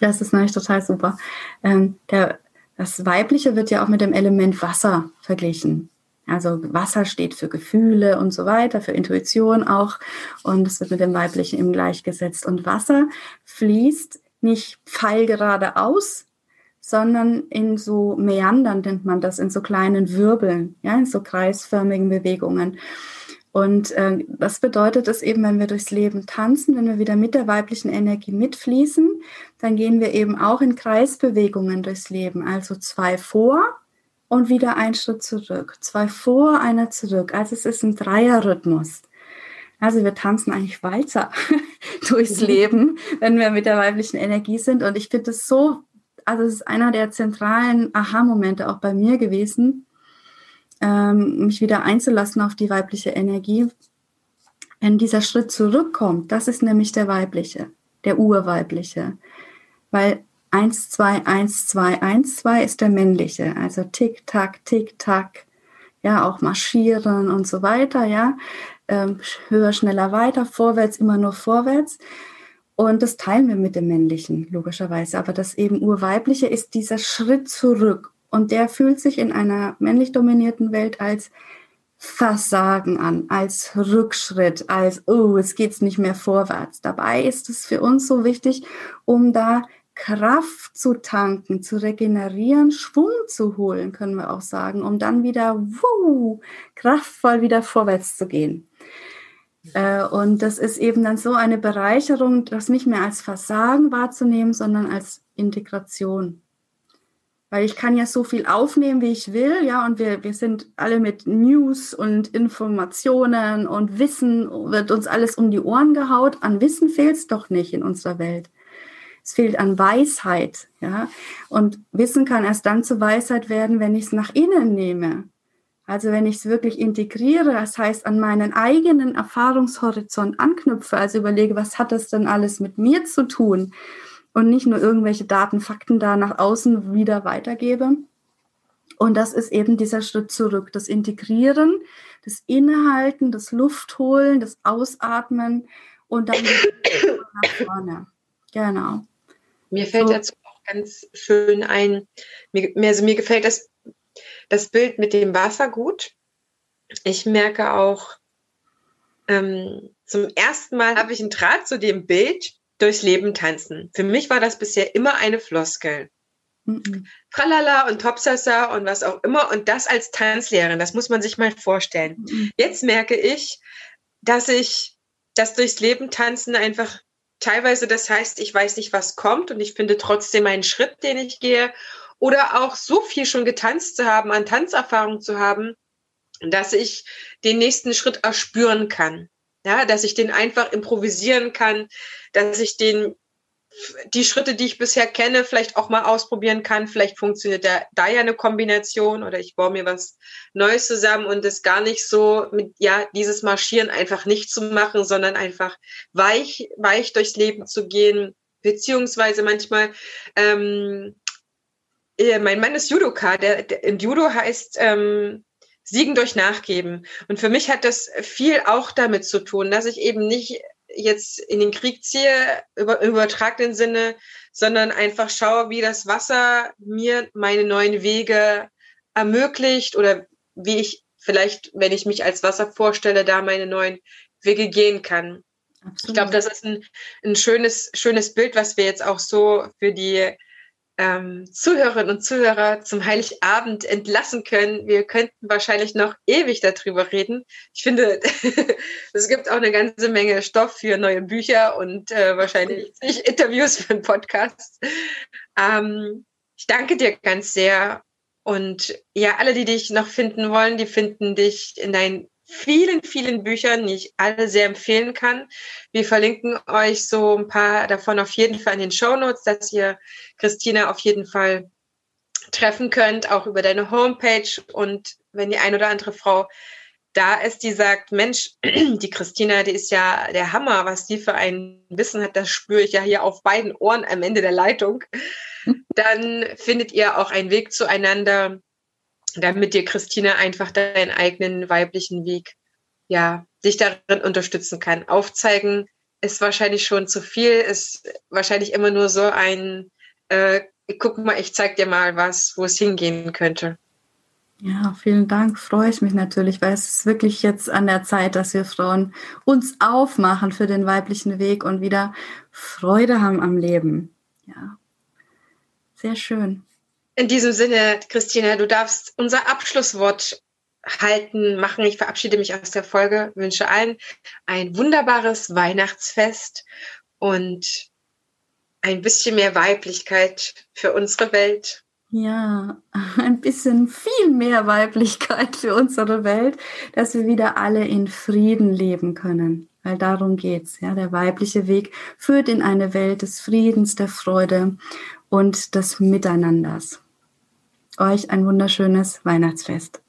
Das ist nämlich total super. Ähm, der, das Weibliche wird ja auch mit dem Element Wasser verglichen. Also Wasser steht für Gefühle und so weiter, für Intuition auch. Und es wird mit dem Weiblichen im gleichgesetzt. Und Wasser fließt nicht pfeilgerade aus, sondern in so Meandern nennt man das, in so kleinen Wirbeln, ja, in so kreisförmigen Bewegungen. Und äh, das bedeutet es eben, wenn wir durchs Leben tanzen, wenn wir wieder mit der weiblichen Energie mitfließen, dann gehen wir eben auch in Kreisbewegungen durchs Leben. Also zwei vor, und wieder ein Schritt zurück. Zwei vor, einer zurück. Also es ist ein Dreierrhythmus. Also wir tanzen eigentlich weiter durchs mhm. Leben, wenn wir mit der weiblichen Energie sind. Und ich finde es so, also es ist einer der zentralen Aha-Momente auch bei mir gewesen, ähm, mich wieder einzulassen auf die weibliche Energie. Wenn dieser Schritt zurückkommt, das ist nämlich der weibliche, der urweibliche. Weil 1, 2, 1, 2, 1, 2 ist der männliche. Also Tick, Tack, Tick, Tack. Ja, auch marschieren und so weiter, ja. Ähm, höher, schneller, weiter, vorwärts, immer nur vorwärts. Und das teilen wir mit dem männlichen, logischerweise. Aber das eben urweibliche ist dieser Schritt zurück. Und der fühlt sich in einer männlich dominierten Welt als Versagen an, als Rückschritt, als, oh, es geht nicht mehr vorwärts. Dabei ist es für uns so wichtig, um da Kraft zu tanken, zu regenerieren, Schwung zu holen, können wir auch sagen, um dann wieder wuh, kraftvoll wieder vorwärts zu gehen. Äh, und das ist eben dann so eine Bereicherung, das nicht mehr als Versagen wahrzunehmen, sondern als Integration. Weil ich kann ja so viel aufnehmen, wie ich will, ja, und wir, wir sind alle mit News und Informationen und Wissen, wird uns alles um die Ohren gehaut. An Wissen fehlt es doch nicht in unserer Welt. Es fehlt an Weisheit, ja. Und Wissen kann erst dann zu Weisheit werden, wenn ich es nach innen nehme. Also wenn ich es wirklich integriere, das heißt an meinen eigenen Erfahrungshorizont anknüpfe, also überlege, was hat das denn alles mit mir zu tun und nicht nur irgendwelche Daten, Fakten da nach außen wieder weitergebe. Und das ist eben dieser Schritt zurück, das Integrieren, das Innehalten, das Luftholen, das Ausatmen und dann nach vorne. Genau. Mir fällt so. dazu auch ganz schön ein, mir, also mir gefällt das, das Bild mit dem Wasser gut. Ich merke auch, ähm, zum ersten Mal habe ich einen Draht zu dem Bild durchs Leben tanzen. Für mich war das bisher immer eine Floskel. Mhm. Tralala und Topsasa und was auch immer und das als Tanzlehrerin, das muss man sich mal vorstellen. Mhm. Jetzt merke ich, dass ich das durchs Leben tanzen einfach teilweise das heißt, ich weiß nicht, was kommt und ich finde trotzdem einen Schritt, den ich gehe oder auch so viel schon getanzt zu haben, an Tanzerfahrung zu haben, dass ich den nächsten Schritt erspüren kann. Ja, dass ich den einfach improvisieren kann, dass ich den die Schritte, die ich bisher kenne, vielleicht auch mal ausprobieren kann. Vielleicht funktioniert da, da ja eine Kombination oder ich baue mir was Neues zusammen und es gar nicht so mit, ja, dieses Marschieren einfach nicht zu machen, sondern einfach weich, weich durchs Leben zu gehen, beziehungsweise manchmal, ähm, äh, mein Mann ist Judoka, der, der im Judo heißt, ähm, Siegen durch Nachgeben. Und für mich hat das viel auch damit zu tun, dass ich eben nicht jetzt in den Krieg ziehe, über, übertragenen Sinne, sondern einfach schaue, wie das Wasser mir meine neuen Wege ermöglicht oder wie ich vielleicht, wenn ich mich als Wasser vorstelle, da meine neuen Wege gehen kann. Absolut. Ich glaube, das ist ein, ein schönes, schönes Bild, was wir jetzt auch so für die ähm, Zuhörerinnen und Zuhörer zum Heiligabend entlassen können. Wir könnten wahrscheinlich noch ewig darüber reden. Ich finde, es gibt auch eine ganze Menge Stoff für neue Bücher und äh, wahrscheinlich Interviews für einen Podcast. Ähm, ich danke dir ganz sehr. Und ja, alle, die dich noch finden wollen, die finden dich in deinen vielen, vielen Büchern, die ich alle sehr empfehlen kann. Wir verlinken euch so ein paar davon auf jeden Fall in den Show Notes, dass ihr Christina auf jeden Fall treffen könnt, auch über deine Homepage. Und wenn die ein oder andere Frau da ist, die sagt, Mensch, die Christina, die ist ja der Hammer, was die für ein Wissen hat, das spüre ich ja hier auf beiden Ohren am Ende der Leitung, dann findet ihr auch einen Weg zueinander, damit dir Christina einfach deinen eigenen weiblichen Weg, ja, dich darin unterstützen kann. Aufzeigen ist wahrscheinlich schon zu viel, ist wahrscheinlich immer nur so ein, äh, guck mal, ich zeig dir mal was, wo es hingehen könnte. Ja, vielen Dank. Freue ich mich natürlich, weil es ist wirklich jetzt an der Zeit, dass wir Frauen uns aufmachen für den weiblichen Weg und wieder Freude haben am Leben. Ja, sehr schön. In diesem Sinne, Christina, du darfst unser Abschlusswort halten, machen. Ich verabschiede mich aus der Folge, wünsche allen ein wunderbares Weihnachtsfest und ein bisschen mehr Weiblichkeit für unsere Welt. Ja, ein bisschen viel mehr Weiblichkeit für unsere Welt, dass wir wieder alle in Frieden leben können. Weil darum geht's. Ja, der weibliche Weg führt in eine Welt des Friedens, der Freude und des Miteinanders. Euch ein wunderschönes Weihnachtsfest.